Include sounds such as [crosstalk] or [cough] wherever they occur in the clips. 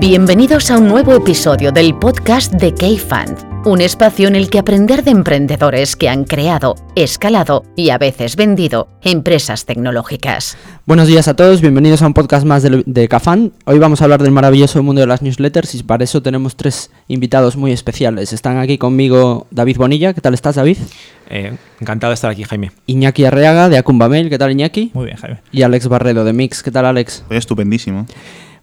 Bienvenidos a un nuevo episodio del podcast de K-Fund un espacio en el que aprender de emprendedores que han creado, escalado y a veces vendido empresas tecnológicas. Buenos días a todos, bienvenidos a un podcast más de, de Cafán. Hoy vamos a hablar del maravilloso mundo de las newsletters y para eso tenemos tres invitados muy especiales. Están aquí conmigo David Bonilla, ¿qué tal estás David? Eh, encantado de estar aquí, Jaime. Iñaki Arreaga de Acumba Mail, ¿qué tal Iñaki? Muy bien, Jaime. Y Alex Barredo de Mix, ¿qué tal Alex? estupendísimo.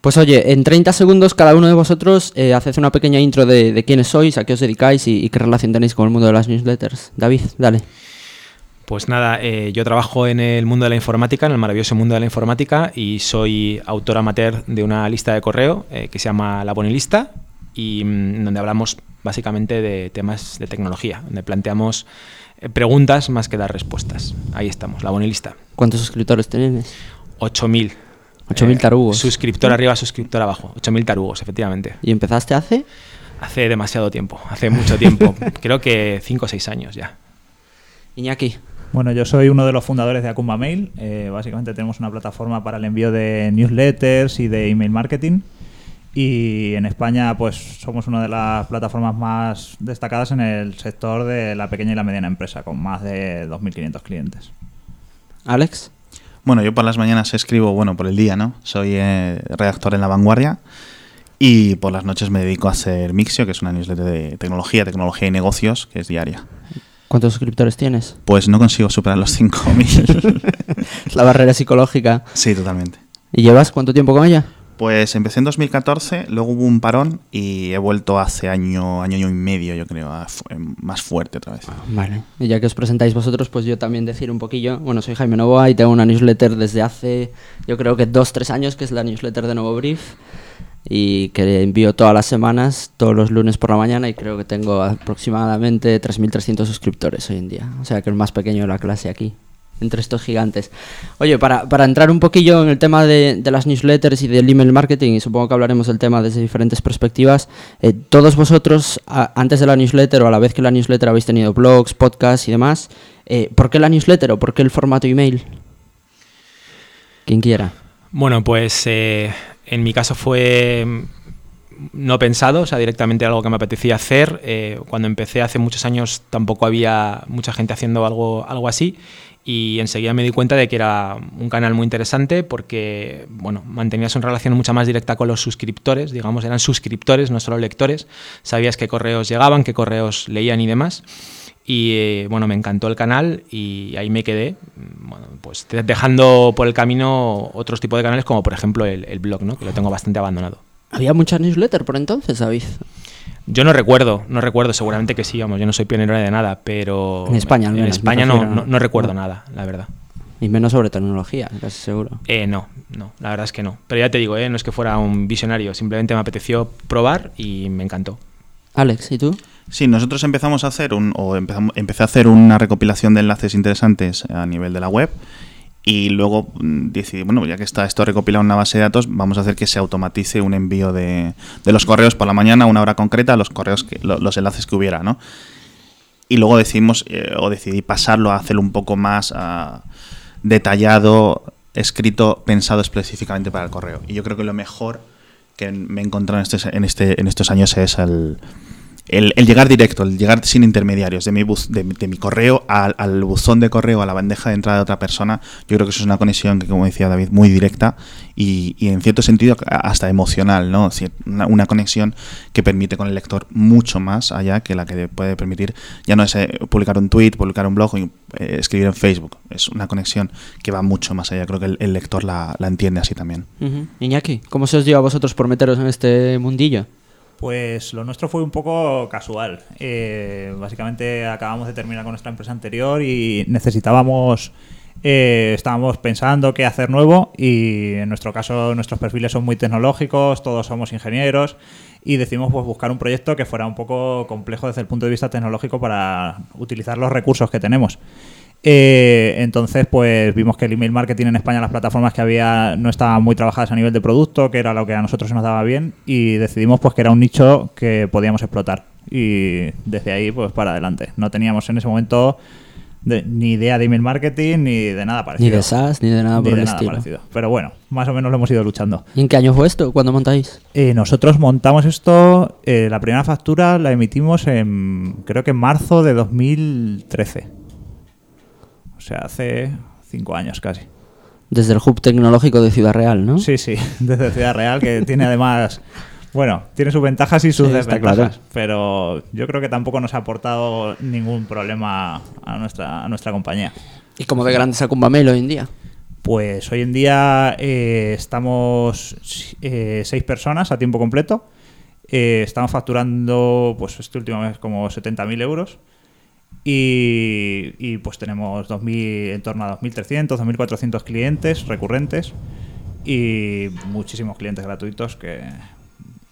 Pues oye, en 30 segundos cada uno de vosotros eh, haced una pequeña intro de, quiénes sois, a qué os dedicáis y, qué relación tenéis con el mundo de las newsletters. David, dale. Pues nada, eh, yo trabajo en el mundo de la informática, en el maravilloso mundo de la informática, y soy autor amateur de una lista de correo eh, que se llama La Bonilista, y mm, donde hablamos básicamente de temas de tecnología, donde planteamos preguntas más que dar respuestas. Ahí estamos, La Bonilista. ¿Cuántos suscriptores tenéis? 8.000. 8.000 eh, tarugos. Suscriptor arriba, suscriptor abajo. 8.000 tarugos, efectivamente. ¿Y empezaste hace? Hace demasiado tiempo, hace mucho tiempo. [laughs] Creo que 5 o 6 años ya. Iñaki. Bueno, yo soy uno de los fundadores de Akumba Mail. Eh, básicamente tenemos una plataforma para el envío de newsletters y de email marketing. Y en España, pues somos una de las plataformas más destacadas en el sector de la pequeña y la mediana empresa, con más de 2.500 clientes. Alex. Bueno, yo por las mañanas escribo, bueno, por el día, ¿no? Soy eh, redactor en La Vanguardia y por las noches me dedico a hacer Mixio, que es una newsletter de tecnología, tecnología y negocios, que es diaria. ¿Cuántos suscriptores tienes? Pues no consigo superar los 5.000. [laughs] la barrera psicológica. Sí, totalmente. ¿Y llevas cuánto tiempo con ella? Pues empecé en 2014, luego hubo un parón y he vuelto hace año, año y medio, yo creo, más fuerte otra vez. Vale, y ya que os presentáis vosotros, pues yo también decir un poquillo. Bueno, soy Jaime Novoa y tengo una newsletter desde hace, yo creo que dos, tres años, que es la newsletter de Nuevo Brief y que envío todas las semanas, todos los lunes por la mañana y creo que tengo aproximadamente 3.300 suscriptores hoy en día. O sea que el más pequeño de la clase aquí entre estos gigantes. Oye, para, para, entrar un poquillo en el tema de, las newsletters y del email marketing, y supongo que hablaremos del tema desde diferentes perspectivas, eh, todos vosotros, antes de la newsletter o a la vez que la newsletter habéis tenido blogs, podcasts y demás, eh, ¿por qué la newsletter o por qué el formato email? Quien quiera. Bueno, pues eh, en mi caso fue mm, no pensado, o sea, directamente algo que me apetecía hacer. cuando empecé hace muchos años tampoco había mucha gente haciendo algo, algo así y enseguida me di cuenta de que era un canal muy interesante porque bueno, mantenías una relación mucho más directa con los suscriptores, digamos, eran suscriptores, no solo lectores, sabías qué correos llegaban, qué correos leían y demás. Y eh, bueno, me encantó el canal y ahí me quedé, bueno, pues dejando por el camino otros tipos de canales como por ejemplo el, el blog, ¿no? que lo tengo bastante abandonado. ¿Había muchas newsletters por entonces, David? Yo no recuerdo, no recuerdo, seguramente que sí, vamos, yo no soy pionero de nada, pero... En España, En España no, no, recuerdo nada, la verdad. Y menos sobre tecnología, casi seguro. Eh, no, no, la verdad es que no. Pero ya te digo, eh, no es que fuera un visionario, simplemente me apeteció probar y me encantó. Alex, ¿y tú? Sí, nosotros empezamos a hacer un, o empezamos, empecé a hacer una recopilación de enlaces interesantes a nivel de la web y luego mm, decidí, bueno, ya que está esto recopilado en una base de datos, vamos a hacer que se automatice un envío de, de los correos por la mañana a una hora concreta, los correos que, los enlaces que hubiera, ¿no? Y luego decidimos, eh, o decidí pasarlo a hacerlo un poco más ah, detallado, escrito, pensado específicamente para el correo. Y yo creo que lo mejor que me he encontrado en, este, en, este, en estos años es el el, llegar directo, el llegar sin intermediarios, de mi, de, mi correo al, buzón de correo, a la bandeja de entrada de otra persona, yo creo que eso es una conexión que, como decía David, muy directa y, en cierto sentido hasta emocional, ¿no? Una, conexión que permite con el lector mucho más allá que la que puede permitir, ya no es eh, publicar un tweet, publicar un blog o eh, escribir en Facebook, es una conexión que va mucho más allá, creo que el, lector la, entiende así también. Iñaki, ¿cómo se os dio a vosotros por meteros en este mundillo? Pues lo nuestro fue un poco casual. Eh, básicamente acabamos de terminar con nuestra empresa anterior y necesitábamos, eh, estábamos pensando qué hacer nuevo y en nuestro caso nuestros perfiles son muy tecnológicos, todos somos ingenieros y decidimos pues, buscar un proyecto que fuera un poco complejo desde el punto de vista tecnológico para utilizar los recursos que tenemos. Eh, entonces, pues vimos que el email marketing en España, las plataformas que había no estaban muy trabajadas a nivel de producto, que era lo que a nosotros se nos daba bien, y decidimos pues que era un nicho que podíamos explotar. Y desde ahí, pues para adelante. No teníamos en ese momento de- ni idea de email marketing ni de nada parecido. Ni de SaaS, ni de nada Ni por de el nada estilo. parecido. Pero bueno, más o menos lo hemos ido luchando. ¿Y en qué año fue esto? ¿Cuándo montáis? Eh, nosotros montamos esto, eh, la primera factura la emitimos en, creo que en marzo de 2013. O sea, hace cinco años casi. Desde el hub tecnológico de Ciudad Real, ¿no? Sí, sí, [laughs] desde Ciudad Real, que tiene además, bueno, tiene sus ventajas y sus Sí, desventajas. claro. Pero yo creo que tampoco nos ha aportado ningún problema a nuestra, a nuestra compañía. ¿Y cómo de grande es Mail hoy en día? Pues hoy en día eh, estamos eh, seis personas a tiempo completo. Eh, estamos facturando, pues este último mes, como 70.000 euros. Y, pues tenemos 2000, en torno a 2.300, 2.400 clientes recurrentes y muchísimos clientes gratuitos que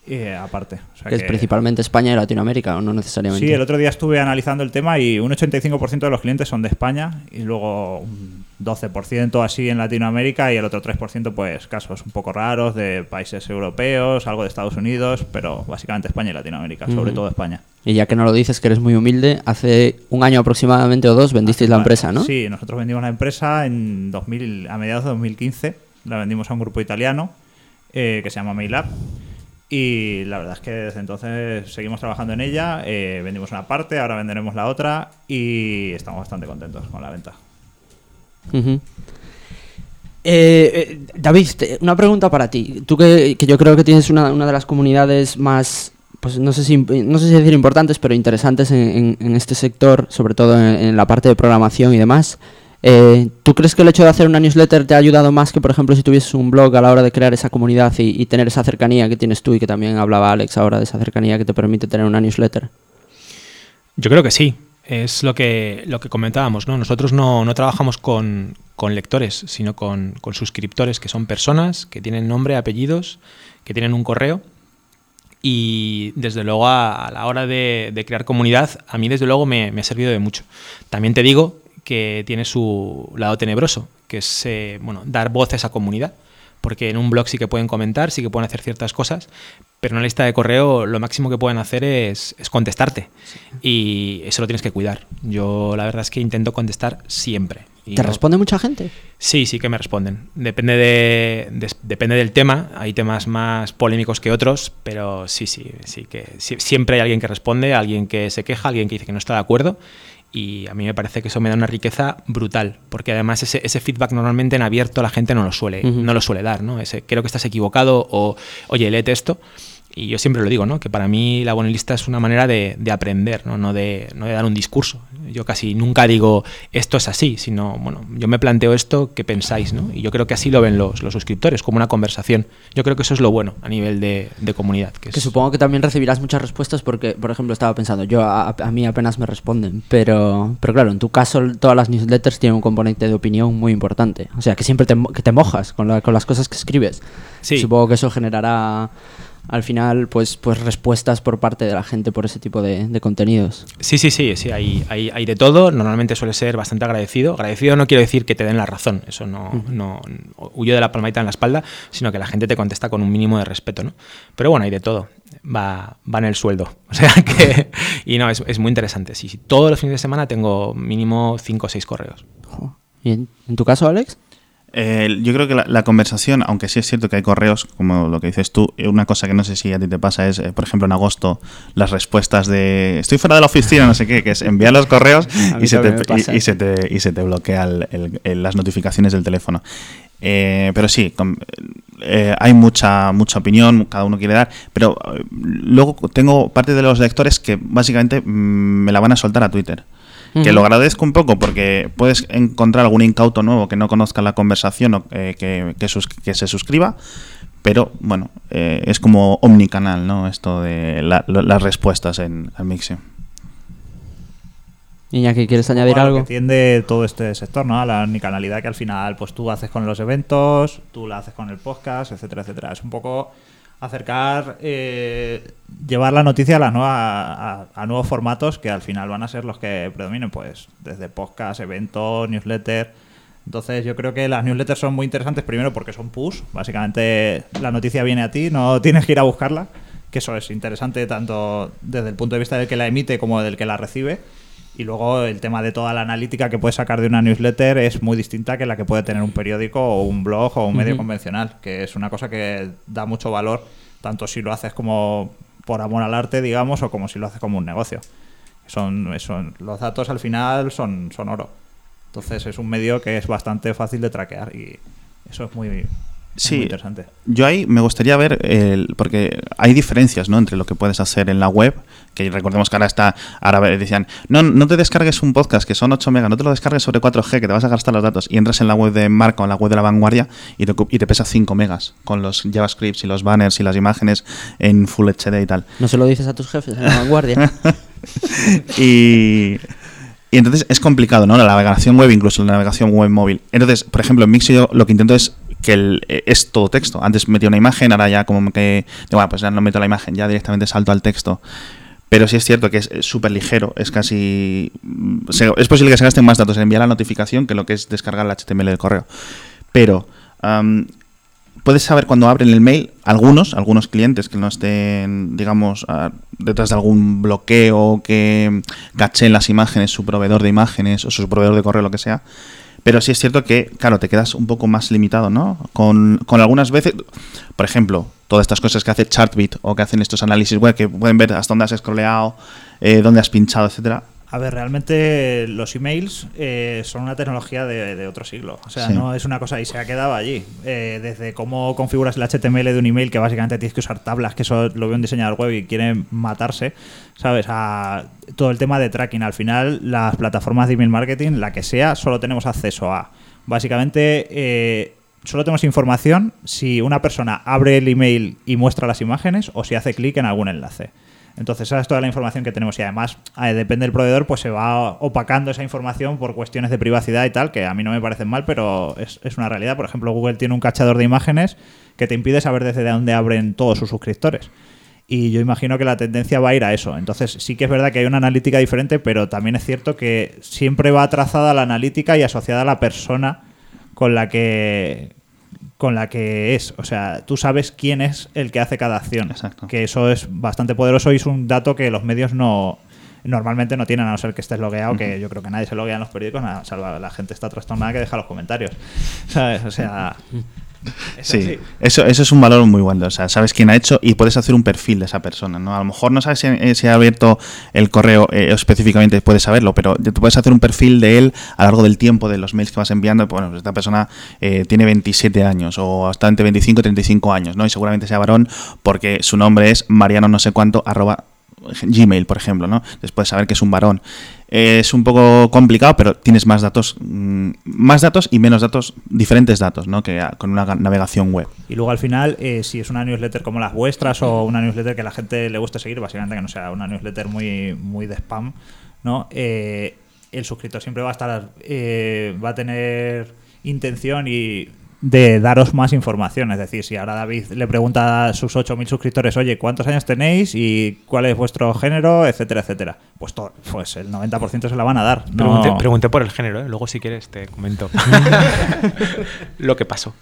eh, aparte. O sea que es que- principalmente España y Latinoamérica, no necesariamente. Sí, el otro día estuve analizando el tema y un 85% de los clientes son de España y luego un 12% así en Latinoamérica y el otro 3% pues casos un poco raros de países europeos, algo de Estados Unidos, pero básicamente España y Latinoamérica, sobre todo España. Y ya que no lo dices, que eres muy humilde, hace un año aproximadamente o dos vendisteis la empresa, ¿no? Sí, nosotros vendimos la empresa en 2000, a mediados de 2015, la vendimos a un grupo italiano eh, que se llama Mailab. Y la verdad es que desde entonces seguimos trabajando en ella, eh, vendimos una parte, ahora venderemos la otra y estamos bastante contentos con la venta. Eh, eh, David, una pregunta para ti. Tú que, yo creo que tienes una, una de las comunidades más, pues no sé si, no sé si decir importantes, pero interesantes en, en- en este sector, sobre todo en la parte de programación y demás. Eh, ¿Tú crees que el hecho de hacer una newsletter te ha ayudado más que, por ejemplo, si tuvieses un blog a la hora de crear esa comunidad y, tener esa cercanía que tienes tú y que también hablaba Alex ahora de esa cercanía que te permite tener una newsletter? Yo creo que sí. Es lo que, lo que comentábamos, ¿no? Nosotros no, no trabajamos con, con lectores, sino con, con suscriptores, que son personas que tienen nombre, apellidos, que tienen un correo. Y desde luego a, la hora de, crear comunidad, a mí desde luego me ha servido de mucho. También te digo que tiene su lado tenebroso, que es eh, bueno, dar voz a esa comunidad. Porque en un blog sí que pueden comentar, sí que pueden hacer ciertas cosas, pero en una lista de correo lo máximo que pueden hacer es, es contestarte. Y eso lo tienes que cuidar. Yo la verdad es que intento contestar siempre. ¿Te no- responde mucha gente? Sí, sí que me responden. Depende, de, depende del tema. Hay temas más polémicos que otros, pero sí, sí, sí que sí- siempre hay alguien que responde, alguien que se queja, alguien que dice que no está de acuerdo. Y a mí me parece que eso me da una riqueza brutal, porque además ese, ese feedback normalmente en abierto la gente no lo suele, no lo suele dar, ¿no? Ese, creo que estás equivocado o, oye, léete esto. Y yo siempre lo digo, ¿no? Que para mí la buena lista es una manera de, de aprender, ¿no? No de, no de dar un discurso. Yo casi nunca digo esto es así, sino, bueno, yo me planteo esto, ¿qué pensáis, no? Y yo creo que así lo ven los, los suscriptores, como una conversación. Yo creo que eso es lo bueno a nivel de, de comunidad. Que, Que es- supongo que también recibirás muchas respuestas porque, por ejemplo, estaba pensando, yo a, a mí apenas me responden, pero, pero claro, en tu caso todas las newsletters tienen un componente de opinión muy importante. O sea, que siempre te, que te mojas con, la- con las cosas que escribes. Sí. Supongo que eso generará al final pues, pues respuestas por parte de la gente por ese tipo de, de contenidos. Sí, sí, sí, sí, hay, hay, hay de todo. Normalmente suele ser bastante agradecido. Agradecido no quiero decir que te den la razón, eso no, no huyo de la palmadita en la espalda, sino que la gente te contesta con un mínimo de respeto, ¿no? Pero bueno, hay de todo. Va, va en el sueldo. [laughs] O sea que. Y no, es, es muy interesante. Sí, sí, todos los fines de semana tengo mínimo 5 o 6 correos. ¿Y en, en tu caso, Alex? Eh, yo creo que la, la conversación, aunque sí es cierto que hay correos, como lo que dices tú, eh, una cosa que no sé si a ti te pasa es, eh, por ejemplo, en agosto, las respuestas de estoy fuera de la oficina, no sé qué, que es enviar los correos [laughs] y se, te, y, y se te, y se te bloquea el- el- el- las notificaciones del teléfono. Eh, pero sí, eh, hay mucha, mucha opinión, cada uno quiere dar, pero eh, luego tengo parte de los lectores que básicamente mm, me la van a soltar a Twitter. Que lo agradezco un poco porque puedes encontrar algún incauto nuevo que no conozca la conversación o eh, que, que sus- que se suscriba, pero bueno, eh, es como omnicanal, ¿no? Esto de la- lo- las respuestas en al Mixi. Iñaki, ¿quieres añadir Bueno, algo? Que tiende todo este sector, ¿no? A la unicanalidad que al final pues tú haces con los eventos, tú la haces con el podcast, etcétera, etcétera. Es un poco acercar, eh, llevar la noticia a, la nueva, a, a nuevos formatos que al final van a ser los que predominen, pues desde podcast, eventos, newsletter. Entonces yo creo que las newsletters son muy interesantes primero porque son push, básicamente la noticia viene a ti, no [laughs] tienes que ir a buscarla, que eso es interesante tanto desde el punto de vista del que la emite como del que la recibe. Y luego el tema de toda la analítica que puedes sacar de una newsletter es muy distinta que la que puede tener un periódico o un blog o un medio convencional, que es una cosa que da mucho valor, tanto si lo haces como por amor al arte, digamos, o como si lo haces como un negocio. Son, son, los datos al final son, son oro. Entonces es un medio que es bastante fácil de traquear y eso es muy, es Sí. muy interesante. Yo ahí me gustaría ver, el, porque hay diferencias ¿no? entre lo que puedes hacer en la web, que recordemos que ahora está, ahora decían, no, no te descargues un podcast que son 8 megas, no te lo descargues sobre 4G, que te vas a gastar los datos, y entras en la web de marca o en la web de la vanguardia y te, ocu- y te pesa 5 megas, con los JavaScripts y los banners y las imágenes en Full HD y tal. ¿No se lo dices a tus jefes en la vanguardia? [laughs] y, y entonces es complicado, ¿no? La navegación web, incluso la navegación web móvil. Entonces, por ejemplo, en Mixo yo lo que intento es que el- eh, es todo texto. Antes metía una imagen, ahora ya como que, bueno, pues ya no meto la imagen, ya directamente salto al texto. Pero sí es cierto que es súper ligero, es casi... mm, es posible que se gasten más datos en enviar la notificación que lo que es descargar el HTML del correo. Pero am, puedes saber cuando abren el mail, algunos, algunos clientes que no estén, digamos, ah, detrás de algún bloqueo que caché en las imágenes su proveedor de imágenes o su proveedor de correo, lo que sea. Pero sí es cierto que, claro, te quedas un poco más limitado, ¿no? Con, con algunas veces, por ejemplo, todas estas cosas que hace Chartbeat o que hacen estos análisis web que pueden ver hasta dónde has scrolleado, eh, dónde has pinchado, etcétera. A ver, realmente los emails eh, son una tecnología de, de otro siglo. O sea, Sí. no es una cosa y se ha quedado allí. Eh, desde cómo configuras el HTML de un email, que básicamente tienes que usar tablas, que eso lo ve un diseñador web y quiere matarse, ¿sabes? A todo el tema de tracking. Al final, las plataformas de email marketing, la que sea, solo tenemos acceso a. Básicamente, eh, solo tenemos información si una persona abre el email y muestra las imágenes o si hace clic en algún enlace. Entonces, esa es toda la información que tenemos y además, eh, depende del proveedor, pues se va opacando esa información por cuestiones de privacidad y tal, que a mí no me parecen mal, pero es, es una realidad. Por ejemplo, Google tiene un cachador de imágenes que te impide saber desde dónde abren todos sus suscriptores. Y yo imagino que la tendencia va a ir a eso. Entonces, sí que es verdad que hay una analítica diferente, pero también es cierto que siempre va trazada la analítica y asociada a la persona con la que con la que es. O sea, tú sabes quién es el que hace cada acción. Exacto. Que eso es bastante poderoso y es un dato que los medios no normalmente no tienen a no ser que estés logueado, que yo creo que nadie se loguea en los periódicos, nada, salvo la gente está trastornada que deja los comentarios. ¿Sabes? O sea, [laughs] [laughs] Sí, eso, eso es un valor muy bueno. O sea, sabes quién ha hecho y puedes hacer un perfil de esa persona. ¿no? A lo mejor no sabes si, eh, si ha abierto el correo eh, específicamente, puedes saberlo, pero tú puedes hacer un perfil de él a lo largo del tiempo de los mails que vas enviando. Bueno, pues esta persona eh, tiene 27 años o hasta entre 25 y 35 años, ¿no? Y seguramente sea varón porque su nombre es Mariano no sé cuánto arroba Gmail, por ejemplo, ¿no? Puedes saber que es un varón. Es un poco complicado, pero tienes más datos, mm, más datos y menos datos, diferentes datos, ¿no? Que con una ga- navegación web. Y luego al final, eh, si es una newsletter como las vuestras o una newsletter que a la gente le guste seguir, básicamente que no sea una newsletter muy, muy de spam, ¿no? Eh, el suscriptor siempre va a estar, eh, va a tener intención y de daros más información. Es decir, si ahora David le pregunta a sus 8.000 suscriptores, oye, ¿cuántos años tenéis y cuál es vuestro género, etcétera, etcétera? Pues, to- pues el 90% se la van a dar. No- Pregunté, pregunté por el género, ¿eh? luego si quieres te comento [laughs] lo que pasó.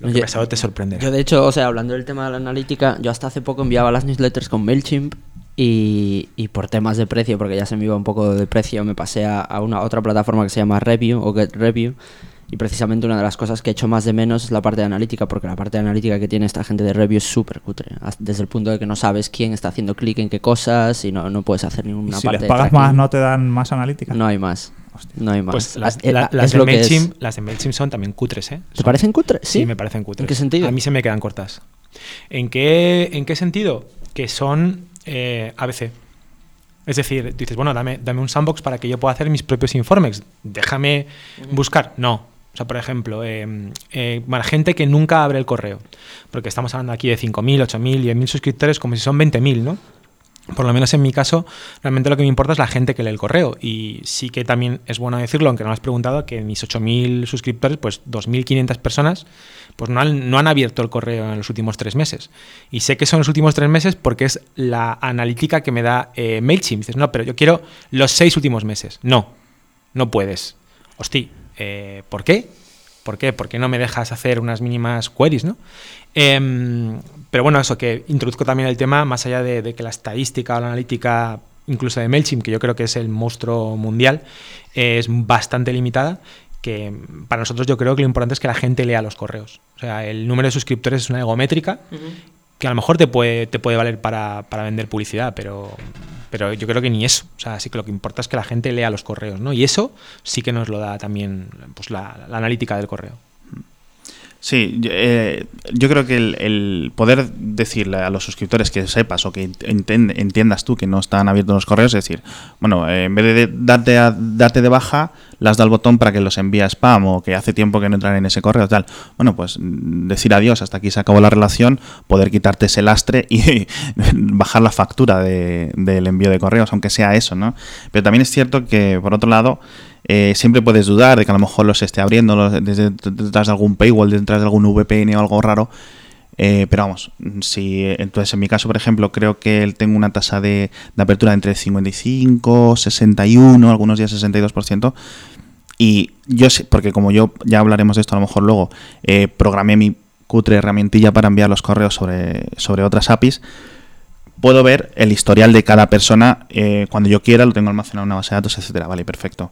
Lo que pasó te sorprenderá. Yo, de hecho, o sea, hablando del tema de la analítica, yo hasta hace poco enviaba las newsletters con MailChimp y, y por temas de precio, porque ya se me iba un poco de precio, me pasé a, a una otra plataforma que se llama Review o Get Review. Y precisamente una de las cosas que he hecho más de menos es la parte de analítica, porque la parte de analítica que tiene esta gente de Review es súper cutre. Desde el punto de que no sabes quién está haciendo clic en qué cosas y no, no puedes hacer y ninguna si parte les de pagas tracking. más, ¿no te dan más analítica? No hay más. Hostia. No hay más. Pues las, eh, la- ah, las de. MailChimp, las de MailChimp son también cutres, ¿eh? ¿Te parecen cutres? Sí, me parecen cutres. ¿En qué sentido? A mí se me quedan cortas. ¿En qué, en qué sentido? Que son eh, ABC. Es decir, dices, bueno, dame, dame un sandbox para que yo pueda hacer mis propios informes. Déjame buscar. No. O sea, por ejemplo, eh, eh, gente que nunca abre el correo. Porque estamos hablando aquí de 5.000, 8.000, 10.000 suscriptores como si son 20.000, ¿no? por lo menos en mi caso, realmente lo que me importa es la gente que lee el correo. Y sí que también es bueno decirlo, aunque no lo has preguntado, que mis 8.000 suscriptores, pues 2.500 personas, pues no han, no han abierto el correo en los últimos tres meses. Y sé que son los últimos tres meses porque es la analítica que me da eh, MailChimp. Dices, no, pero yo quiero los seis últimos meses. No, no puedes. Hostia, eh, ¿por qué? ¿Por qué? ¿Por qué no me dejas hacer unas mínimas queries, no? Em, pero bueno, eso que introduzco también el tema, más allá de, que la estadística o la analítica, incluso de MailChimp, que yo creo que es el monstruo mundial, es bastante limitada, que para nosotros yo creo que lo importante es que la gente lea los correos. O sea, el número de suscriptores es una egométrica que a lo mejor te puede, te puede valer para, para, vender publicidad, pero, pero yo creo que ni eso. O sea, sí que lo que importa es que la gente lea los correos, ¿no? Y eso sí que nos lo da también pues, la, la analítica del correo. Sí, eh, yo creo que el, poder decirle a los suscriptores que sepas o que entiendas tú que no están abiertos los correos, es decir, bueno, eh, en vez de darte, a, darte de baja, las da el botón para que los envíe a spam o que hace tiempo que no entran en ese correo, tal. Bueno, pues mm, decir adiós, hasta aquí se acabó la relación, poder quitarte ese lastre y [laughs] bajar la factura del envío de correos, aunque sea eso, ¿no? Pero también es cierto que, por otro lado, eh, siempre puedes dudar de que a lo mejor los esté abriendo desde, detrás de algún paywall, detrás de algún VPN o algo raro. Eh, pero vamos, si entonces en mi caso, por ejemplo, creo que tengo una tasa de, apertura entre 55, 61, algunos días 62%. Y yo sé, porque como yo ya hablaremos de esto a lo mejor luego, eh, programé mi cutre herramientilla para enviar los correos sobre, sobre otras APIs puedo ver el historial de cada persona cuando yo quiera, lo tengo almacenado en una base de datos, etcétera. Vale, perfecto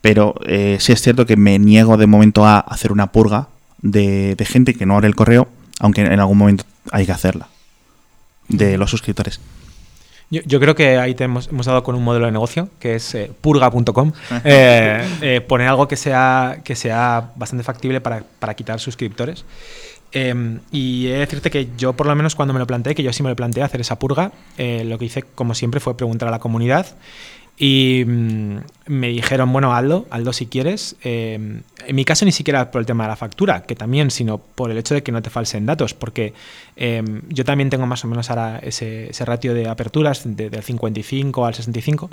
pero eh, sí es cierto que me niego de momento a hacer una purga de, gente que no abre el correo, aunque en algún momento hay que hacerla, de los suscriptores. Yo, creo que ahí te hemos, dado con un modelo de negocio que es eh, purga.com. [laughs] Eh, poner algo que sea, que sea bastante factible para, para quitar suscriptores. Em, y he de decirte que yo, por lo menos, cuando me lo planteé, que yo sí me lo planteé hacer esa purga, lo que hice, como siempre, fue preguntar a la comunidad y mm, me dijeron, bueno, Aldo, Aldo si quieres. Em, en mi caso ni siquiera por el tema de la factura, que también, sino por el hecho de que no te falsen datos, porque em, yo también tengo más o menos ahora ese, ratio de aperturas de, del 55 al 65,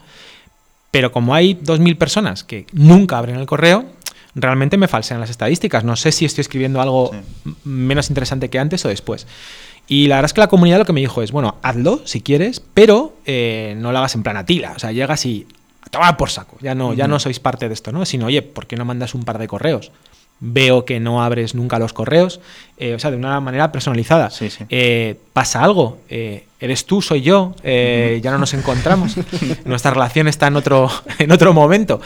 pero como hay 2.000 personas que nunca abren el correo, realmente me falsean las estadísticas. No sé si estoy escribiendo algo menos interesante que antes o después. Y la verdad es que la comunidad lo que me dijo es, bueno, hazlo si quieres, pero eh, no lo hagas en plan atila. O sea, llegas y toma por saco. Ya no, ya no sois parte de esto, ¿no? Sino, oye, ¿por qué no mandas un par de correos? Veo que no abres nunca los correos, eh, o sea, de una manera personalizada. Eh, ¿Pasa algo? ¿Eres tú, soy yo? Ya no nos encontramos. [laughs] Nuestra relación está en otro, [laughs] en otro momento.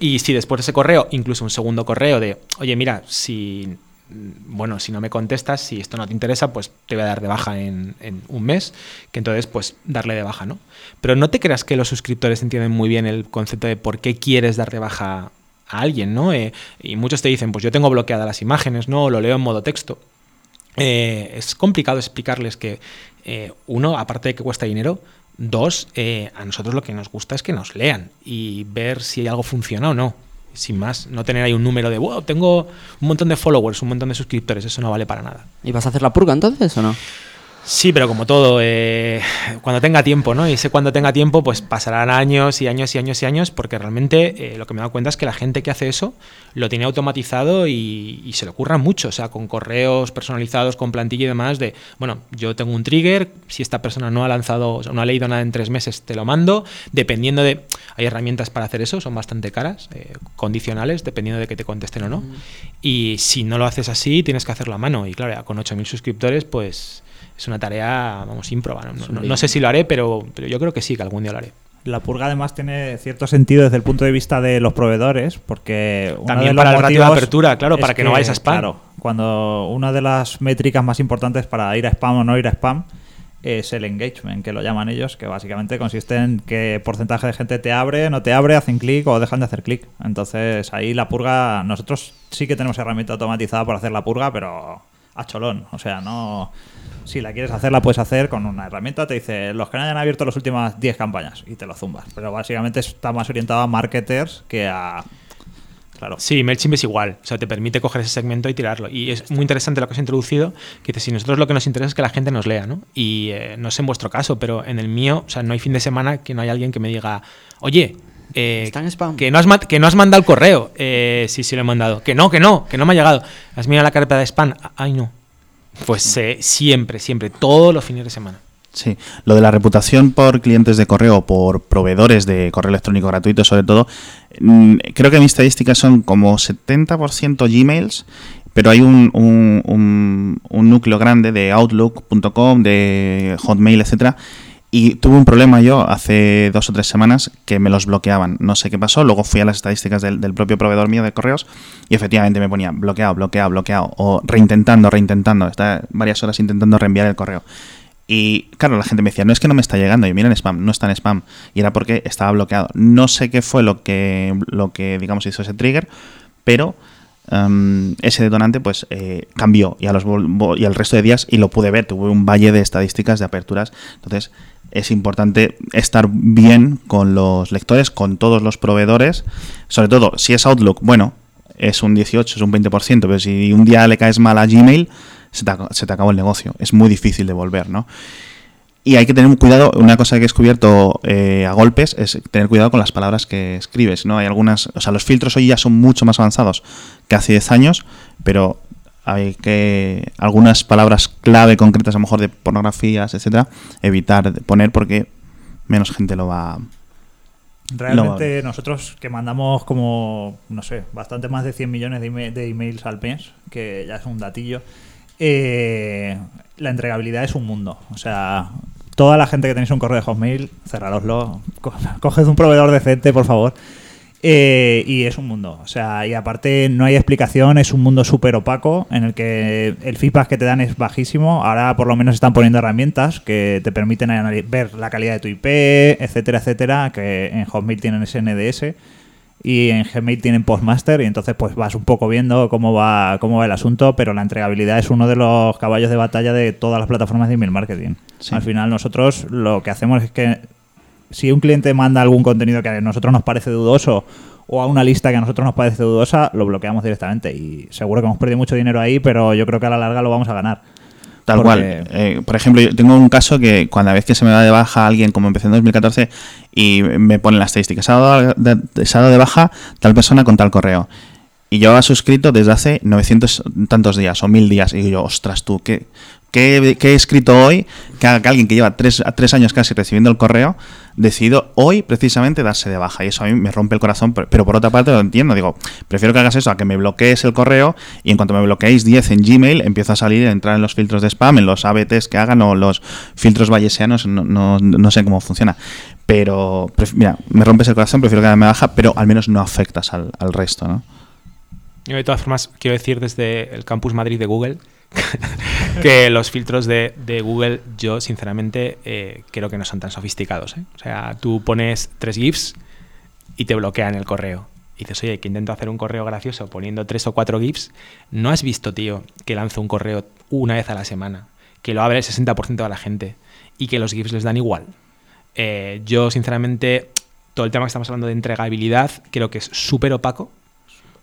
Y si después de ese correo, incluso un segundo correo de, oye, mira, si bueno, si no me contestas, si esto no te interesa, pues te voy a dar de baja en, un mes, que entonces pues darle de baja, ¿no? Pero no te creas que los suscriptores entienden muy bien el concepto de por qué quieres dar de baja a alguien, ¿no? Eh, y muchos te dicen, pues yo tengo bloqueadas las imágenes, ¿no? O lo leo en modo texto. Eh, es complicado explicarles que, eh, uno, aparte de que cuesta dinero, dos, a nosotros lo que nos gusta es que nos lean y ver si algo funciona o no sin más, no tener ahí un número de, wow, tengo un montón de followers, un montón de suscriptores, eso no vale para nada. ¿Y vas a hacer la purga entonces o no? Sí, pero como todo, eh, cuando tenga tiempo, ¿no? Y sé cuando tenga tiempo, pues pasarán años y años y años y años, porque realmente eh, lo que me he dado cuenta es que la gente que hace eso lo tiene automatizado y, se le ocurra mucho, o sea, con correos personalizados, con plantilla y demás, de, bueno, yo tengo un trigger, si esta persona no ha lanzado, no ha leído nada en tres meses, te lo mando, dependiendo de, hay herramientas para hacer eso, son bastante caras, eh, condicionales, dependiendo de que te contesten o no. Y si no lo haces así, tienes que hacerlo a mano, y claro, con 8.000 suscriptores, pues es una tarea, vamos, ímproba. No, sé si lo haré, pero, pero yo creo que sí, que algún día lo haré. La purga además tiene cierto sentido desde el punto de vista de los proveedores, porque también para el ratio de apertura, claro, para que, no vayas a spam. Claro, cuando una de las métricas más importantes para ir a spam o no ir a spam es el engagement, que lo llaman ellos, que básicamente consiste en qué porcentaje de gente te abre, no te abre, hacen clic o dejan de hacer clic. Entonces ahí la purga, nosotros sí que tenemos herramienta automatizada para hacer la purga, pero a cholón, o sea, no si la quieres hacer, la puedes hacer con una herramienta. Te dice los que no hayan abierto las últimas 10 campañas y te lo zumbas. Pero básicamente está más orientado a marketers que a. claro. Sí, MailChimp es igual. O sea, te permite coger ese segmento y tirarlo. Y es muy interesante lo que has introducido, que dice, si nosotros lo que nos interesa es que la gente nos lea, ¿no? Y eh, no sé en vuestro caso, pero en el mío, o sea, no hay fin de semana que no haya alguien que me diga, oye, eh, Está en spam. Que no, has, que no has mandado el correo. Eh, sí, sí lo he mandado. Que no, que no, que no me ha llegado. Has mirado la carpeta de spam. Ay, no. Pues eh, siempre, siempre, todos los fines de semana. Sí, lo de la reputación por clientes de correo, por proveedores de correo electrónico gratuito, sobre todo, mm, creo que mis estadísticas son como 70% Gmails, pero hay un, un- un- un núcleo grande de Outlook.com, de Hotmail, etcétera. Y tuve un problema yo hace dos o tres semanas que me los bloqueaban. No sé qué pasó. Luego fui a las estadísticas del, del propio proveedor mío de correos y efectivamente me ponía bloqueado, bloqueado, bloqueado. O reintentando, reintentando. Está varias horas intentando reenviar el correo. Y claro, la gente me decía, no es que no me está llegando, y mira en spam, no está en spam. Y era porque estaba bloqueado. No sé qué fue lo que, lo que digamos, hizo ese trigger, pero em, ese detonante pues eh, cambió y, a los, y al resto de días, y lo pude ver, tuve un valle de estadísticas de aperturas. Entonces es importante estar bien con los lectores, con todos los proveedores. Sobre todo, si es Outlook, bueno, es un 18, es un 20%, pero si un día le caes mal a Gmail, se te, se te acabó el negocio. Es muy difícil de volver, ¿no? Y hay que tener cuidado, una cosa que he descubierto eh, a golpes es tener cuidado con las palabras que escribes, ¿no? Hay algunas, o sea, los filtros hoy ya son mucho más avanzados que hace 10 años, pero hay que algunas palabras clave concretas, a lo mejor de pornografías, etcétera, evitar poner porque menos gente lo va Realmente nosotros que mandamos como, no sé, bastante más de 100 millones de, email- de emails al mes, que ya es un datillo, eh, la entregabilidad es un mundo. O sea, toda la gente que tenéis un correo de Hotmail, cerraroslo, co- [laughs] coged un proveedor decente, por favor. Eh, y es un mundo. O sea, y aparte no hay explicación, es un mundo súper opaco en el que el feedback que te dan es bajísimo. Ahora por lo menos están poniendo herramientas que te permiten ver la calidad de tu IP, etcétera, etcétera, que en Hotmail tienen ese NDS y en Gmail tienen Postmaster y entonces pues vas un poco viendo cómo va, cómo va el asunto, pero la entregabilidad es uno de los caballos de batalla de todas las plataformas de email marketing. Sí. Al final nosotros lo que hacemos es que si un cliente manda algún contenido que a nosotros nos parece dudoso o a una lista que a nosotros nos parece dudosa, lo bloqueamos directamente. Y seguro que hemos perdido mucho dinero ahí, pero yo creo que a la larga lo vamos a ganar. Tal Porque- cual. Eh, por ejemplo, yo tengo un caso que cuando vez que se me da de baja alguien, como empecé en 2014, y me pone la estadística, se ha dado de, se ha dado de baja tal persona con tal correo. Y yo suscrito desde hace 900 tantos días o 1000 días. Y yo, ostras, tú, ¿qué, qué he escrito hoy? Que, que alguien que lleva tres, tres años casi recibiendo el correo, decidido hoy precisamente darse de baja. Y eso a mí me rompe el corazón, pero, pero por otra parte lo entiendo. Digo, prefiero que hagas eso a que me bloquees el correo y en cuanto me bloqueéis 10 en Gmail, empiezo a salir, a entrar en los filtros de spam, en los ABTs que hagan o los filtros bayesianos, no, no, no sé cómo funciona. Pero, mira, me rompes el corazón, prefiero que darme baja, pero al menos no afectas al, al resto, ¿no? Yo de todas formas quiero decir desde el campus Madrid de Google [laughs] que los filtros de, Google yo sinceramente eh, creo que no son tan sofisticados. ¿eh? O sea, tú pones tres GIFs y te bloquean el correo. Y dices, oye, que intento hacer un correo gracioso poniendo tres o cuatro GIFs. ¿No has visto, tío, que lanzo un correo una vez a la semana? Que lo abre el 60% de la gente y que los GIFs les dan igual. Eh, yo, sinceramente, todo el tema que estamos hablando de entregabilidad creo que es súper opaco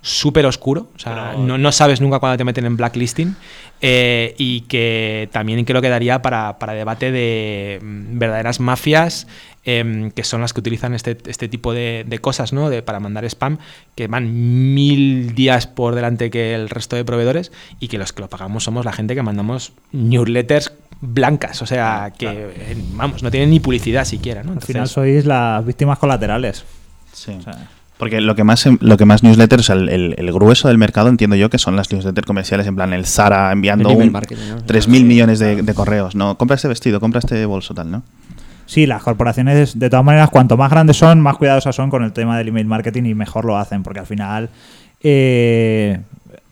súper oscuro, o sea, Pero- no, no sabes nunca cuándo te meten en blacklisting eh, y que también creo que daría para, para debate de mm, verdaderas mafias em, que son las que utilizan este, este tipo de, de cosas, ¿no? De, para mandar spam, que van mil días por delante que el resto de proveedores y que los que lo pagamos somos la gente que mandamos newsletters blancas, o sea, que, eh, vamos, no tienen ni publicidad siquiera, ¿no? Al final sois las víctimas colaterales. Sí. O sea, Porque lo que más lo que más newsletters, el, el- el grueso del mercado entiendo yo que son las newsletters comerciales, en plan el Zara enviando un- ¿no? 3.000 millones de, de correos, ¿no? Compra este vestido, compra este bolso, tal, ¿no? Sí, las corporaciones, de todas maneras, cuanto más grandes son, más cuidadosas son con el tema del email marketing y mejor lo hacen, porque al final. eh,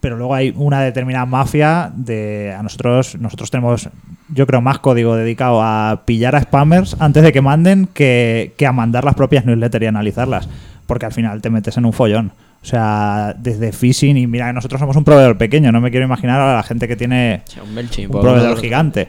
pero luego hay una determinada mafia de. A nosotros, nosotros tenemos, yo creo, más código dedicado a pillar a spammers antes de que manden que, que a mandar las propias newsletters y analizarlas, porque al final te metes en un follón. O sea, desde phishing y mira, que nosotros somos un proveedor pequeño, no me quiero imaginar a la gente que tiene Sí, un proveedor gigante.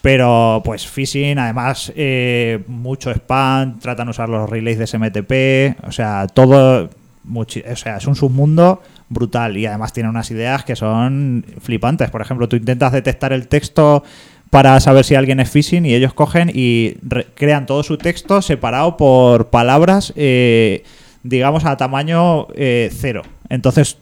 Pero pues phishing, además eh, mucho spam, tratan de usar los relays de SMTP, o sea, todo o sea, es un submundo brutal y además tiene unas ideas que son flipantes. Por ejemplo, tú intentas detectar el texto para saber si alguien es phishing y ellos cogen y crean todo su texto separado por palabras, eh, digamos, a tamaño eh, cero. Entonces,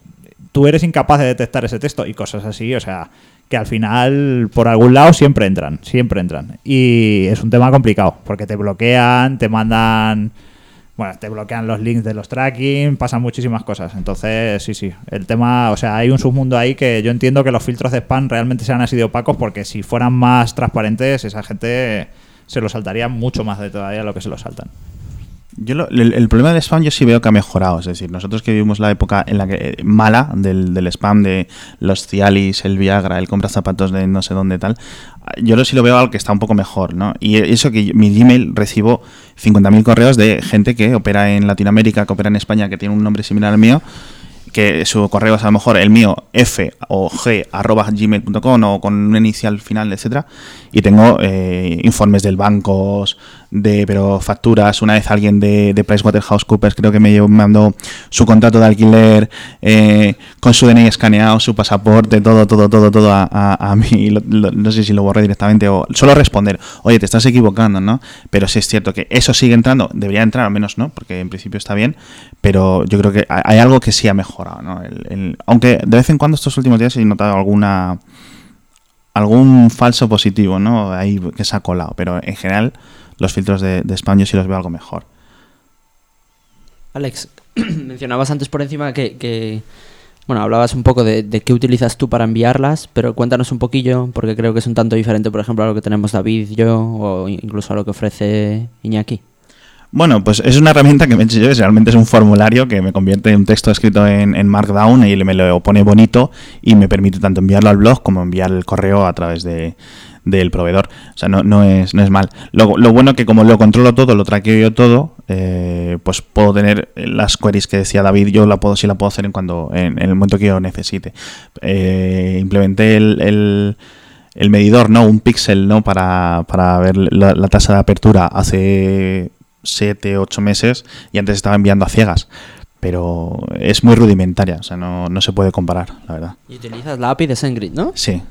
tú eres incapaz de detectar ese texto y cosas así, o sea, que al final por algún lado siempre entran, siempre entran. Y es un tema complicado, porque te bloquean, te mandan bueno, te bloquean los links de los tracking, pasan muchísimas cosas. Entonces, sí, sí, el tema, o sea, hay un submundo ahí que yo entiendo que los filtros de spam realmente se han sido opacos porque si fueran más transparentes, esa gente se lo saltaría mucho más de todavía lo que se lo saltan. Yo el, problema del spam yo sí veo que ha mejorado. Es decir, nosotros que vivimos la época en la que eh, mala del, del spam de los Cialis, el Viagra, el compra zapatos de no sé dónde tal, yo sí lo veo algo que está un poco mejor, ¿no? Y eso que mi Gmail recibo 50.000 correos de gente que opera en Latinoamérica, que opera en España, que tiene un nombre similar al mío, que su correo es a lo mejor el mío f o g arroba gmail.com o con un inicial final, etcétera, y tengo eh, informes del banco, de pero facturas. Una vez alguien de, de PricewaterhouseCoopers creo que me mandó su contrato de alquiler eh, con su DNI escaneado, su pasaporte, todo, todo, todo, todo a, a, mí. no sé si lo borré directamente o solo responder, oye, te estás equivocando, ¿no? Pero sí es cierto que eso sigue entrando, debería entrar al menos, ¿no? Porque en principio está bien, pero yo creo que hay algo que sí ha mejorado, ¿no? aunque de vez en cuando estos últimos días he notado alguna algún falso positivo, ¿no? Ahí que se ha colado, pero en general los filtros de, de spam yo sí los veo algo mejor. Alex, [clears throat] mencionabas antes por encima que, bueno, hablabas un poco de, qué utilizas tú para enviarlas, pero cuéntanos un poquillo, porque creo que es un tanto diferente, por ejemplo, a lo que tenemos David, yo, o incluso a lo que ofrece Iñaki. Bueno, pues es una herramienta que me he hecho yo, realmente es un formulario que me convierte en un texto escrito en, Markdown y me lo pone bonito y me permite tanto enviarlo al blog como enviar el correo a través de, del proveedor. O sea, no, no, es, no es mal. Lo, lo bueno que como lo controlo todo, lo traqueo yo todo, eh, pues puedo tener las queries que decía David, yo la puedo, sí la puedo hacer en, cuando, en, el momento que yo necesite. Eh, implementé el, el, medidor, ¿no? Un píxel, ¿no? Para, para ver la tasa de apertura hace 7, 8 meses y antes estaba enviando a ciegas pero es muy rudimentaria, o sea, no, no, se puede comparar, la verdad. Y utilizas la API de SendGrid, ¿no? Sí,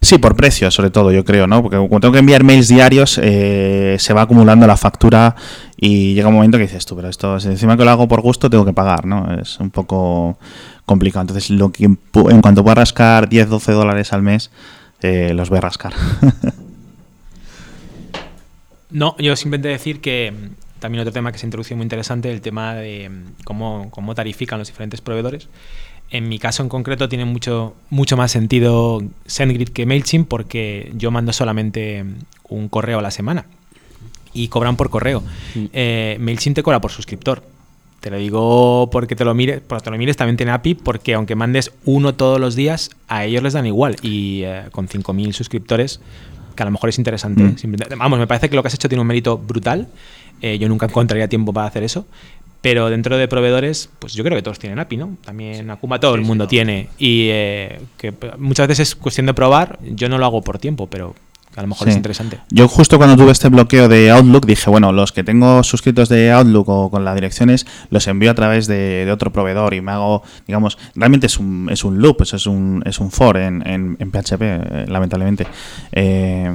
Sí, por precio, sobre todo, yo creo, ¿no? Porque cuando tengo que enviar mails diarios, eh, se va acumulando la factura y llega un momento que dices tú, pero esto, si encima que lo hago por gusto, tengo que pagar, ¿no? Es un poco complicado. Entonces, lo que en cuanto pueda rascar 10, 12 dólares al mes, eh, los voy a rascar. [laughs] no, yo simplemente decir que mm, también otro tema que se introdujo muy interesante, el tema de mm, cómo, cómo tarifican los diferentes proveedores. En mi caso en concreto tiene mucho, mucho más sentido SendGrid que MailChimp porque yo mando solamente un correo a la semana y cobran por correo. Mm. Eh, MailChimp te cobra por suscriptor. Te lo digo porque te lo mires, porque te lo mires también tiene API, porque aunque mandes uno todos los días, a ellos les dan igual. Y eh, con 5.000 suscriptores, que a lo mejor es interesante. Mm. Vamos, me parece que lo que has hecho tiene un mérito brutal. Eh, yo nunca encontraría tiempo para hacer eso. Pero dentro de proveedores, pues yo creo que todos tienen API, ¿no? También Akuma todo el mundo tiene. Y eh, que muchas veces es cuestión de probar. Yo no lo hago por tiempo, pero a lo mejor es interesante. Yo justo cuando tuve este bloqueo de Outlook dije, bueno, los que tengo suscritos de Outlook o con las direcciones los envío a través de, otro proveedor y me hago, digamos, realmente es un, es un loop, eso es un, es un for en, en, en PHP, eh, lamentablemente. Eh,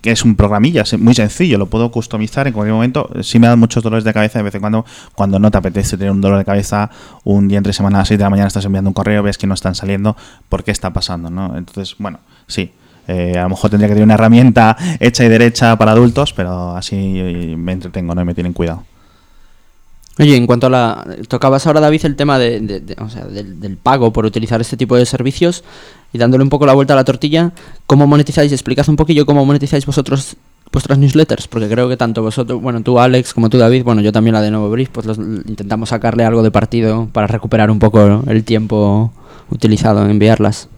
que es un programilla muy sencillo, lo puedo customizar en cualquier momento. Sí me da muchos dolores de cabeza de vez en cuando, cuando no te apetece tener un dolor de cabeza, un día entre semana a las 6 de la mañana estás enviando un correo, ves que no están saliendo, ¿por qué está pasando? ¿no? Entonces, bueno, sí. Eh, a lo mejor tendría que tener una herramienta hecha y derecha para adultos, pero así me entretengo, ¿no? Y me tienen cuidado. Oye, en cuanto a la... Tocabas ahora, David, el tema de, o sea, del, pago por utilizar este tipo de servicios y dándole un poco la vuelta a la tortilla, ¿cómo monetizáis? Explicad un poquillo cómo monetizáis vosotros vuestras newsletters, porque creo que tanto vosotros, bueno, tú Alex como tú David, bueno, yo también la de Nuevo Brief, pues intentamos sacarle algo de partido para recuperar un poco el tiempo utilizado en enviarlas.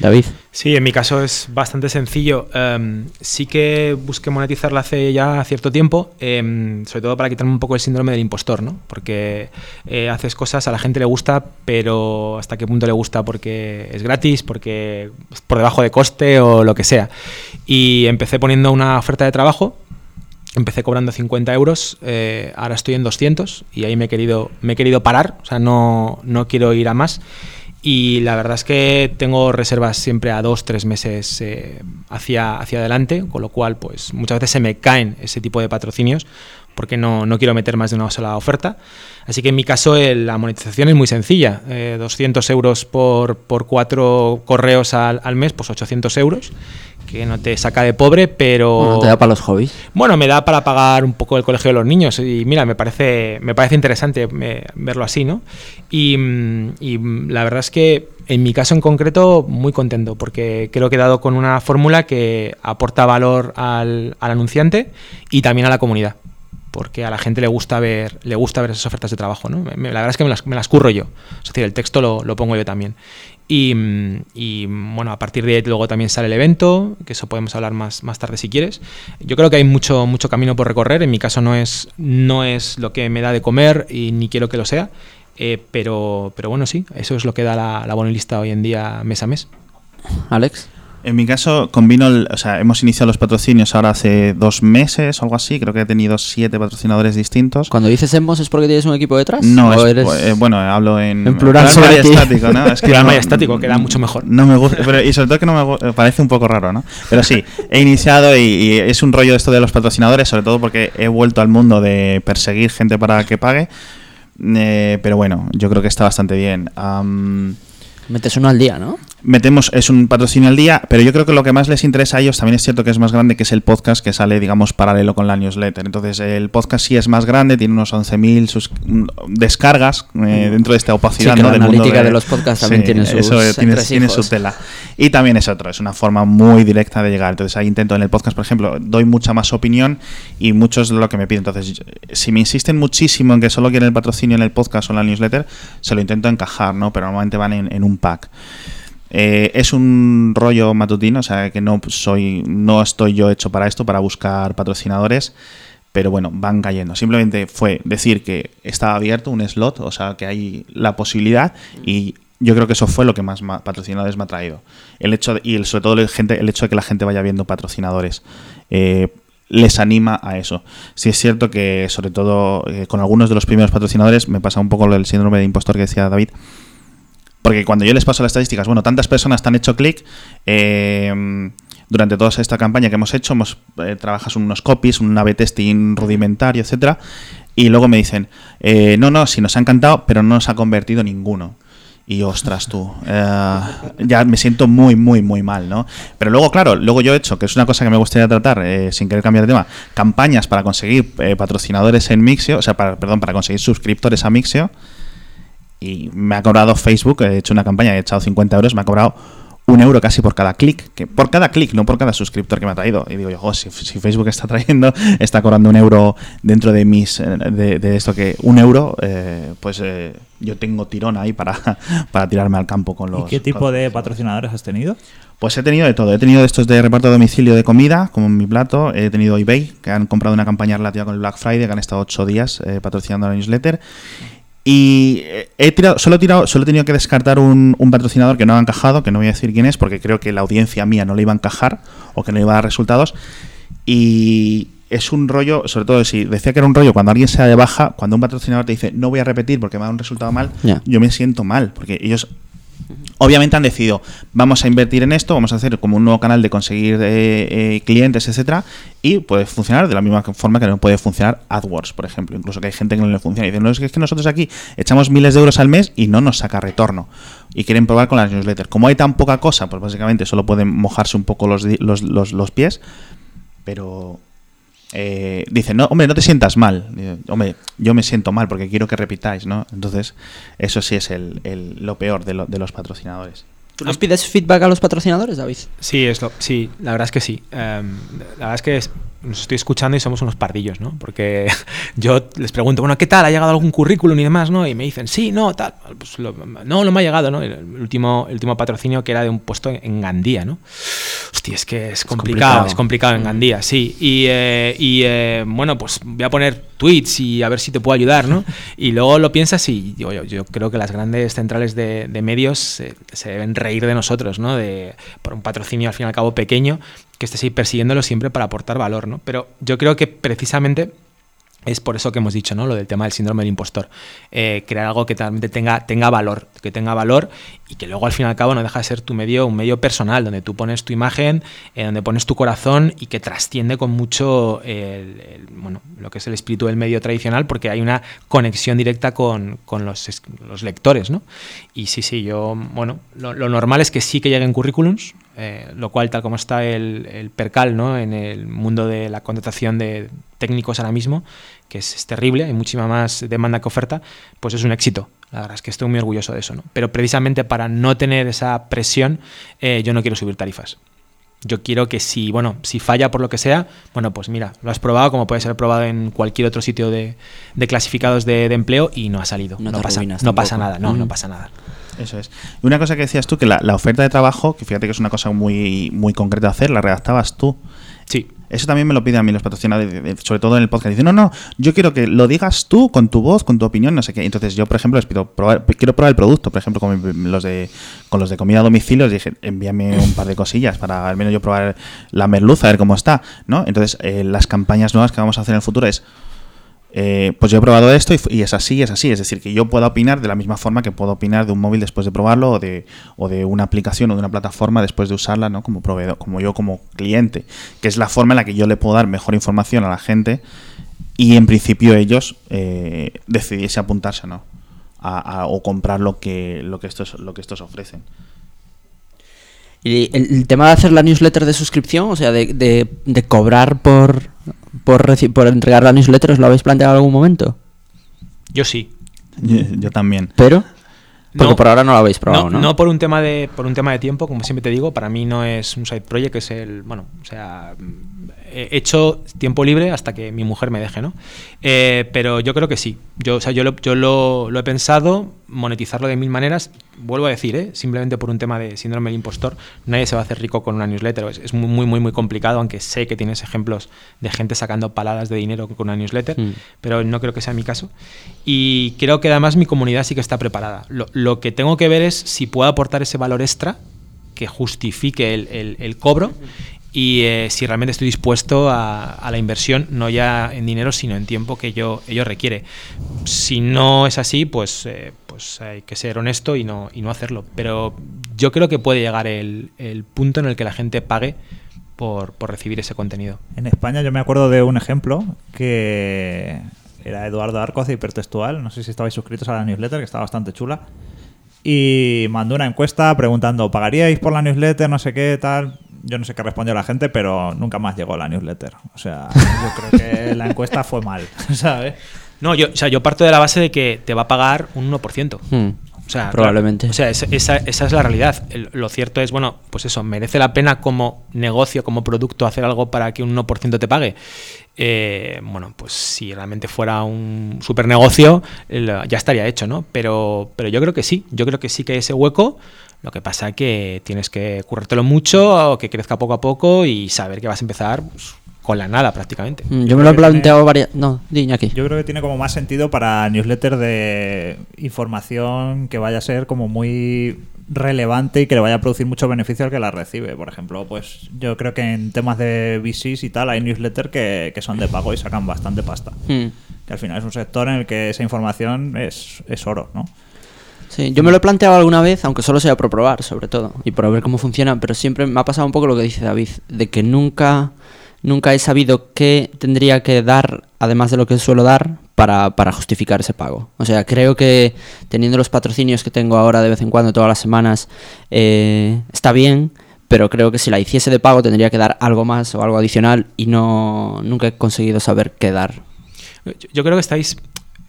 David. Sí, en mi caso es bastante sencillo. Em, sí que busqué monetizarla hace ya cierto tiempo, em, sobre todo para quitarme un poco el síndrome del impostor, ¿no? Porque eh, haces cosas, a la gente le gusta, pero hasta qué punto le gusta porque es gratis, porque es por debajo de coste o lo que sea. Y empecé poniendo una oferta de trabajo empecé cobrando 50 euros, eh, ahora estoy en 200 y ahí me he querido, me he querido parar, o sea, no, no quiero ir a más. Y la verdad es que tengo reservas siempre a dos, tres meses eh, hacia, hacia adelante, con lo cual pues muchas veces se me caen ese tipo de patrocinios porque no, no quiero meter más de una sola oferta. Así que en mi caso la monetización es muy sencilla, 200 euros por, por cuatro correos al, al mes, pues 800 euros que no te saca de pobre, pero... No te da para los hobbies. Bueno, me da para pagar un poco el colegio de los niños y mira, me parece, me parece interesante verlo así, ¿no? Y, y, la verdad es que en mi caso en concreto muy contento porque creo que he dado con una fórmula que aporta valor al, al anunciante y también a la comunidad porque a la gente le gusta ver, le gusta ver esas ofertas de trabajo. ¿no? la verdad es que me las, me las curro yo. Es decir, el texto lo, lo pongo yo también. Y, y, bueno, a partir de ahí luego también sale el evento, que eso podemos hablar más, más tarde si quieres. Yo creo que hay mucho, mucho camino por recorrer. En mi caso no es, no es lo que me da de comer y ni quiero que lo sea. Eh, pero, pero bueno, sí, eso es lo que da la, la lista hoy en día mes a mes. Alex. En mi caso, combino, o sea, hemos iniciado los patrocinios ahora hace dos meses o algo así. Creo que he tenido siete patrocinadores distintos. Cuando dices hemos, ¿es porque tienes un equipo detrás? No, es, eh, bueno, hablo en, en plural sobre estático, ¿no? Es [laughs] que no, estático queda mucho mejor. No me gusta, pero, y sobre todo que no me parece un poco raro, ¿no? Pero sí, he iniciado y, es un rollo esto de los patrocinadores, sobre todo porque he vuelto al mundo de perseguir gente para que pague. Eh, pero bueno, yo creo que está bastante bien. Metes uno al día, ¿no? Metemos, es un patrocinio al día, pero yo creo que lo que más les interesa a ellos también es cierto que es más grande, que es el podcast que sale, digamos, paralelo con la newsletter. Entonces, el podcast sí es más grande, tiene unos 11.000 mm, descargas eh, dentro de esta opacidad. Sí, la analítica de, los podcasts también tiene, sus eso, tiene, su tela. Y también es otro, es una forma muy directa de llegar. Entonces, ahí intento en el podcast, por ejemplo, doy mucha más opinión y muchos de lo que me piden. Entonces, si me insisten muchísimo en que solo quieren el patrocinio en el podcast o en la newsletter, se lo intento encajar, ¿no? Pero normalmente van en, en un pack. Eh, es un rollo matutino, o sea que no soy, no estoy yo hecho para esto, para buscar patrocinadores, pero bueno, van cayendo. Simplemente fue decir que estaba abierto un slot, o sea que hay la posibilidad y yo creo que eso fue lo que más patrocinadores me ha traído. El hecho y el, sobre todo el, gente, el hecho de que la gente vaya viendo patrocinadores. Eh, les anima a eso. Si es cierto que, sobre todo, eh, con algunos de los primeros patrocinadores, me pasa un poco el síndrome de impostor que decía David, porque cuando yo les paso las estadísticas, bueno, tantas personas han hecho clic. Eh, durante toda esta campaña que hemos hecho, hemos eh, trabajas unos copies, un A-B testing rudimentario, etcétera, y luego me dicen, eh, no, no, sí nos ha encantado, pero no nos ha convertido ninguno. Y ostras tú, ya me siento muy, muy, muy mal, ¿no? Pero luego, claro, luego yo he hecho, que es una cosa que me gustaría tratar, sin querer cambiar de tema, campañas para conseguir patrocinadores en Mixio, o sea, para, perdón, para conseguir suscriptores a Mixio, y me ha cobrado Facebook, he hecho una campaña, he echado 50 euros, me ha cobrado un euro casi por cada clic, que por cada clic, no por cada suscriptor que me ha traído. Y digo yo, si, Facebook está trayendo, [laughs] está cobrando un euro dentro de mis, eh, de, esto que un euro, eh, pues eh, yo tengo tirón ahí para, [laughs] para tirarme al campo con los. ¿Y qué tipo de patrocinadores has tenido? Pues he tenido de todo. He tenido estos de reparto a domicilio de comida, como en mi plato. He tenido eBay, que han comprado una campaña relativa con el Black Friday, que han estado ocho días patrocinando la newsletter. Y he tirado, solo he tirado, solo he tenido que descartar un, patrocinador que no ha encajado, que no voy a decir quién es, porque creo que la audiencia mía no le iba a encajar o que no iba a dar resultados. Y es un rollo, sobre todo si decía que era un rollo cuando alguien se da de baja, cuando un patrocinador te dice no voy a repetir porque me da un resultado mal, yo me siento mal, porque ellos Obviamente han decidido, vamos a invertir en esto, vamos a hacer como un nuevo canal de conseguir eh, eh, clientes, etcétera, y puede funcionar de la misma forma que no puede funcionar AdWords, por ejemplo. Incluso que hay gente que no le funciona. Y dicen, no, es que nosotros aquí echamos miles de euros al mes y no nos saca retorno. Y quieren probar con las newsletters. Como hay tan poca cosa, pues básicamente solo pueden mojarse un poco los, los, los pies, pero eh, dicen, no, hombre, no te sientas mal. hombre, yo me siento mal porque quiero que repitáis, ¿no? Entonces, eso sí es el, lo peor de, de los patrocinadores. ¿Tú les pides feedback a los patrocinadores, David? Sí, es sí, la verdad es que sí. Em, la verdad es que nos estoy escuchando y somos unos pardillos, ¿no? Porque [laughs] yo les pregunto, bueno, ¿qué tal? ¿Ha llegado algún currículum y demás, no? Y me dicen, sí, no, tal. Pues no, no me ha llegado, ¿no? El último, el último patrocinio que era de un puesto en Gandía, ¿no? Hostia, es que es complicado, es complicado, en. Gandía, sí. Y, eh, eh, bueno, pues voy a poner tweets y a ver si te puedo ayudar, ¿no? [laughs] Y luego lo piensas y yo, yo, creo que las grandes centrales de, medios se, se deben ir de nosotros, ¿no? De, por un patrocinio al fin y al cabo pequeño que estés persiguiéndolo siempre para aportar valor, ¿no? Pero yo creo que precisamente es por eso que hemos dicho, ¿no? Lo del tema del síndrome del impostor. Eh, crear algo que realmente tenga, tenga valor, que tenga valor y que luego al fin y al cabo no deja de ser tu medio, un medio personal, donde tú pones tu imagen, eh, donde pones tu corazón y que trasciende con mucho bueno, lo que es el espíritu del medio tradicional, porque hay una conexión directa con, los, los, lectores, ¿no? Y sí, sí, yo, bueno, lo, normal es que sí que lleguen currículums, eh, lo cual, tal como está el, el percal, ¿no? En el mundo de la contratación de técnicos ahora mismo, que es, terrible, hay muchísima más demanda que oferta, pues es un éxito. La verdad es que estoy muy orgulloso de eso. ¿no? Pero precisamente para no tener esa presión, eh, yo no quiero subir tarifas. Yo quiero que si, bueno, si falla por lo que sea, bueno, pues mira, lo has probado como puede ser probado en cualquier otro sitio de, clasificados de, empleo y no ha salido. No, pasa, no pasa nada, no, no pasa nada. Eso es. Y una cosa que decías tú, que la, la, oferta de trabajo, que fíjate que es una cosa muy, muy concreta de hacer, la redactabas tú. Sí. Eso también me lo piden a mí los patrocinadores, sobre todo en el podcast. Dicen, no, no, yo quiero que lo digas tú con tu voz, con tu opinión, no sé qué. Entonces yo, por ejemplo, les pido, probar, quiero probar el producto. Por ejemplo, con los de, con los de comida a domicilio, les dije, envíame un par de cosillas para al menos yo probar la merluza, a ver cómo está, ¿no? Entonces, eh, las campañas nuevas que vamos a hacer en el futuro es eh, pues yo he probado esto y, es así, es así. Es decir, que yo puedo opinar de la misma forma que puedo opinar de un móvil después de probarlo o de, o de una aplicación o de una plataforma después de usarla, ¿no? Como proveedor, como yo como cliente, que es la forma en la que yo le puedo dar mejor información a la gente y en principio ellos eh, decidiese apuntarse ¿no? A, o comprar lo que, lo que, estos, lo que estos ofrecen. Y el, tema de hacer la newsletter de suscripción, o sea, de, de cobrar por, por, por entregar la newsletter, ¿os lo habéis planteado en algún momento? Yo sí. Yo, también. ¿Pero? Porque por ahora no lo habéis probado, ¿no? No, por un tema de por un tema de tiempo, como siempre te digo, para mí no es un side project, es el, bueno, o sea, he hecho tiempo libre hasta que mi mujer me deje, ¿no? Eh, pero yo creo que sí. Yo, o sea, yo, lo, yo lo, he pensado, monetizarlo de mil maneras. Vuelvo a decir, ¿eh? simplemente por un tema de síndrome del impostor, nadie se va a hacer rico con una newsletter. Es, muy, muy, muy complicado, aunque sé que tienes ejemplos de gente sacando paladas de dinero con una newsletter, mm. pero no creo que sea mi caso. Y creo que además mi comunidad sí que está preparada. Lo, lo que tengo que ver es si puedo aportar ese valor extra que justifique el, el, el cobro y eh, si realmente estoy dispuesto a, la inversión, no ya en dinero, sino en tiempo que ello, ello requiere. Si no es así, pues, eh, pues hay que ser honesto y no, y no hacerlo. Pero yo creo que puede llegar el, punto en el que la gente pague por, por, recibir ese contenido. En España yo me acuerdo de un ejemplo que era Eduardo Arcoz de Hipertextual, no sé si estabais suscritos a la newsletter, que está bastante chula, y mandó una encuesta preguntando, ¿pagaríais por la newsletter? No sé qué, tal yo no sé qué respondió la gente, pero nunca más llegó la newsletter. O sea, [laughs] yo creo que la encuesta fue mal, [laughs] ¿sabes? No, yo, o sea, yo parto de la base de que te va a pagar un 1%. Hmm. O sea, probablemente. o sea, esa, esa, es la realidad. lo cierto es, bueno, pues eso, merece la pena como negocio, como producto, hacer algo para que un 1% te pague. Eh, bueno, pues si realmente fuera un super negocio, ya estaría hecho, ¿no? Pero, pero yo creo que sí, yo creo que sí que hay ese hueco. Lo que pasa es que tienes que currártelo mucho, que crezca poco a poco y saber que vas a empezar pues, con la nada prácticamente. Mm, yo, me lo he planteado varias... No, di aquí. Yo creo que tiene como más sentido para newsletter de información que vaya a ser como muy relevante y que le vaya a producir mucho beneficio al que la recibe. Por ejemplo, pues yo creo que en temas de VCs y tal hay newsletters que, son de pago y sacan bastante pasta. Mm. Que al final es un sector en el que esa información es, es oro, ¿no? Sí, yo me lo he planteado alguna vez, aunque solo sea por probar, sobre todo, y por ver cómo funciona, pero siempre me ha pasado un poco lo que dice David, de que nunca, nunca he sabido qué tendría que dar, además de lo que suelo dar, para, para justificar ese pago. O sea, creo que teniendo los patrocinios que tengo ahora de vez en cuando, todas las semanas, eh, está bien, pero creo que si la hiciese de pago tendría que dar algo más o algo adicional y no nunca he conseguido saber qué dar. Yo creo que estáis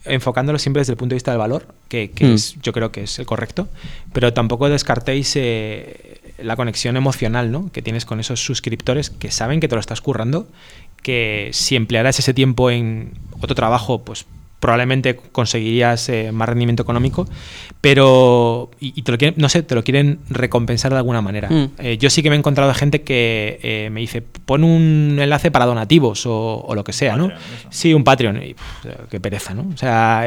enfocándolo siempre desde el punto de vista del valor, que, mm. es, yo creo que es el correcto, pero tampoco descartéis eh, la conexión emocional ¿no? que tienes con esos suscriptores que saben que te lo estás currando, que si emplearas ese tiempo en otro trabajo, pues probablemente conseguirías eh, más rendimiento económico, pero y, te lo quieren, no sé, te lo quieren recompensar de alguna manera. Mm. Eh, yo sí que me he encontrado gente que eh, me dice, pon un enlace para donativos o, lo que sea, ¿no? Sí, un Patreon. Y, qué pereza, ¿no? O sea,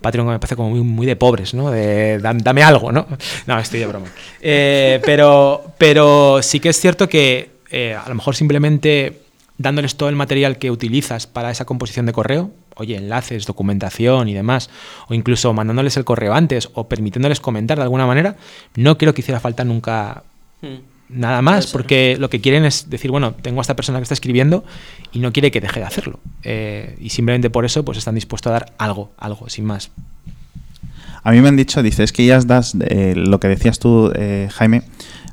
Patreon me parece como muy, de pobres, ¿no? De dame algo, ¿no? No, estoy de broma. pero, pero sí que es cierto que eh, a lo mejor simplemente dándoles todo el material que utilizas para esa composición de correo, oye, enlaces, documentación y demás, o incluso mandándoles el correo antes o permitiéndoles comentar de alguna manera, no creo que hiciera falta nunca Hmm. nada más, porque lo que quieren es decir, bueno, tengo a esta persona que está escribiendo y no quiere que deje de hacerlo. Eh, y simplemente por eso pues están dispuestos a dar algo, algo, sin más. A mí me han dicho, dices que ya das eh, lo que decías tú, eh, Jaime,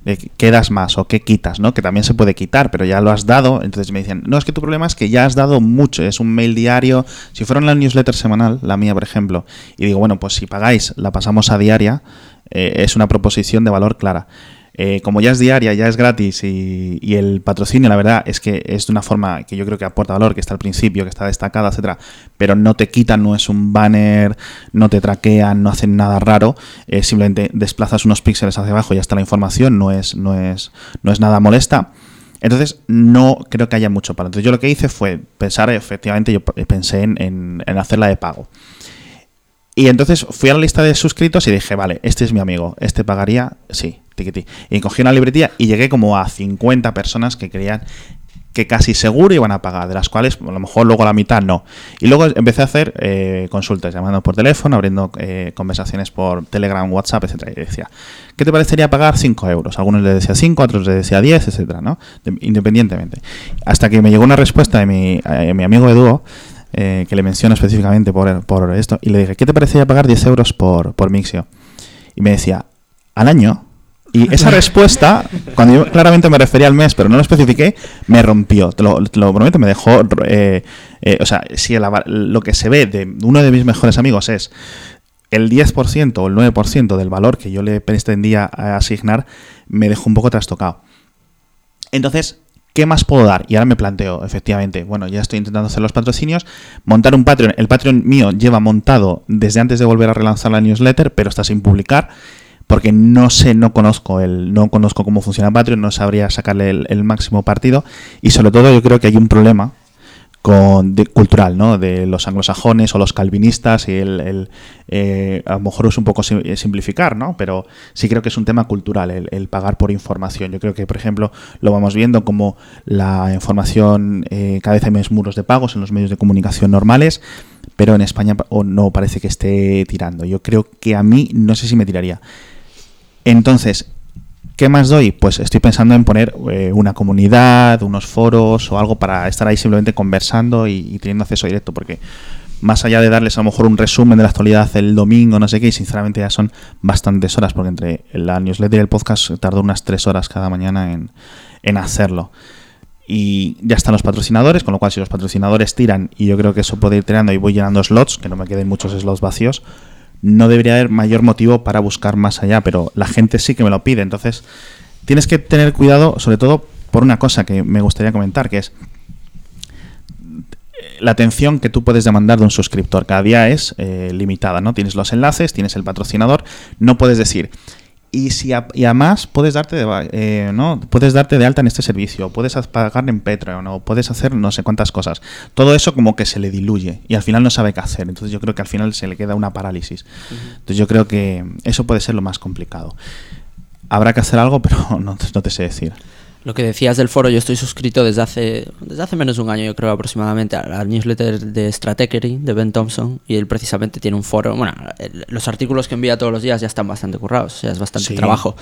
de qué das más o qué quitas, ¿no? Que también se puede quitar, pero ya lo has dado. Entonces me dicen, no, es que tu problema es que ya has dado mucho, es un mail diario. Si fuera una newsletter semanal, la mía, por ejemplo, y digo, bueno, pues si pagáis, la pasamos a diaria, eh, es una proposición de valor clara. Eh, como ya es diaria, ya es gratis y, el patrocinio, la verdad, es que es de una forma que yo creo que aporta valor, que está al principio, que está destacada, etcétera, pero no te quitan, no es un banner, no te traquean, no hacen nada raro, eh, simplemente desplazas unos píxeles hacia abajo y ya está la información, no es, no es, no es nada molesta. Entonces, no creo que haya mucho para. Entonces, yo lo que hice fue pensar, efectivamente, yo pensé en, en, en hacerla de pago. Y entonces fui a la lista de suscritos y dije, vale, este es mi amigo, este pagaría, sí, tiquiti. Y cogí una libretilla y llegué como a 50 personas que creían que casi seguro iban a pagar, de las cuales a lo mejor luego la mitad no. Y luego empecé a hacer eh, consultas, llamando por teléfono, abriendo eh, conversaciones por Telegram, WhatsApp, etcétera. Y decía, ¿qué te parecería pagar 5 euros? Algunos le decía 5, otros le decía 10, etcétera, ¿no? De- independientemente. Hasta que me llegó una respuesta de mi, eh, mi amigo Edu, eh, que le menciono específicamente por, por esto, y le dije, ¿qué te parecería pagar 10 euros por, por Mixio? Y me decía, ¿al año? Y esa respuesta, cuando yo claramente me refería al mes, pero no lo especifiqué, me rompió. Te lo, prometo, me dejó. eh, eh, o sea, si el lo que se ve de uno de mis mejores amigos es el 10% o el 9% del valor que yo le pretendía eh, asignar, me dejó un poco trastocado. Entonces, ¿qué más puedo dar? Y ahora me planteo, efectivamente, bueno, ya estoy intentando hacer los patrocinios, montar un Patreon. El Patreon mío lleva montado desde antes de volver a relanzar la newsletter, pero está sin publicar. Porque no sé, no conozco el, no conozco cómo funciona Patreon, no sabría sacarle el, máximo partido. Y sobre todo yo creo que hay un problema con, cultural, ¿no? De los anglosajones o los calvinistas y el, el, eh, a lo mejor es un poco eh, simplificar, ¿no? Pero sí creo que es un tema cultural el, pagar por información. Yo creo que, por ejemplo, lo vamos viendo como la información eh, cada vez hay menos muros de pagos en los medios de comunicación normales, pero en España pa- o no parece que esté tirando. Yo creo que a mí no sé si me tiraría. Entonces, ¿Qué más doy? Pues estoy pensando en poner eh, una comunidad, unos foros o algo para estar ahí simplemente conversando y, teniendo acceso directo, porque más allá de darles a lo mejor un resumen de la actualidad el domingo, no sé qué, y sinceramente ya son bastantes horas, porque entre la newsletter y el podcast tardo unas tres horas cada mañana en, en hacerlo. Y ya están los patrocinadores, con lo cual si los patrocinadores tiran, y yo creo que eso puede ir tirando y voy llenando slots, que no me queden muchos slots vacíos, no debería haber mayor motivo para buscar más allá, pero la gente sí que me lo pide. Entonces, tienes que tener cuidado, sobre todo por una cosa que me gustaría comentar, que es la atención que tú puedes demandar de un suscriptor. Cada día es eh, limitada, ¿no? Tienes los enlaces, tienes el patrocinador, no puedes decir. Y, si a- y además puedes darte, de, eh, ¿no? puedes darte de alta en este servicio, puedes pagar en Patreon o puedes hacer no sé cuántas cosas. Todo eso como que se le diluye y al final no sabe qué hacer. Entonces yo creo que al final se le queda una parálisis. Entonces yo creo que eso puede ser lo más complicado. Habrá que hacer algo, [laughs] pero no, no te sé decir. Lo que decías del foro, yo estoy suscrito desde hace, desde hace menos de un año, yo creo aproximadamente, a la newsletter de Stratechery de Ben Thompson. Y él precisamente tiene un foro. Bueno, los artículos que envía todos los días ya están bastante currados, o sea, es bastante Sí. trabajo.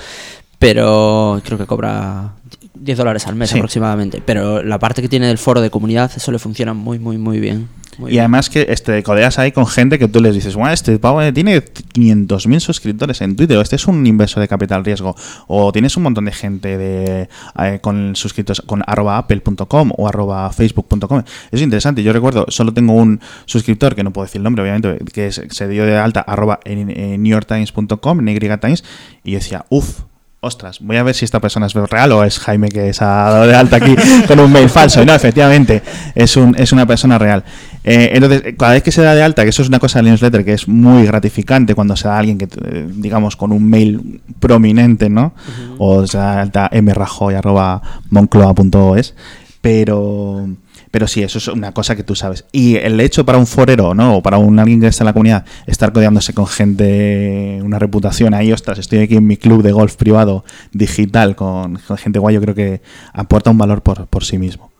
Pero creo que cobra 10 dólares al mes Sí. aproximadamente. Pero la parte que tiene del foro de comunidad, eso le funciona muy, muy, muy bien. Muy y bien. además que este, codeas ahí con gente que tú les dices, bueno, este pavo eh, tiene 500.000 suscriptores en Twitter, o este es un inversor de capital riesgo, o tienes un montón de gente de eh, con suscritos con arroba apple.com o arroba facebook.com. Es interesante, yo recuerdo, solo tengo un suscriptor, que no puedo decir el nombre, obviamente, que es- se dio de alta arroba en, en newyorktimes.com, en Y Times, y yo decía, uff, ostras, voy a ver si esta persona es real o es Jaime que se ha dado de alta aquí [laughs] con un mail falso. Y no, efectivamente, es, un, es una persona real. Eh, entonces, cada vez que se da de alta, que eso es una cosa del newsletter que es muy gratificante cuando se da a alguien que, eh, digamos, con un mail prominente, ¿no? O se da de alta mrajoy.moncloa.es. Pero, pero sí, eso es una cosa que tú sabes. Y el hecho para un forero, ¿no? O para un alguien que está en la comunidad, estar codeándose con gente, una reputación ahí, ostras, estoy aquí en mi club de golf privado digital con, con gente guay, yo creo que aporta un valor por, por sí mismo.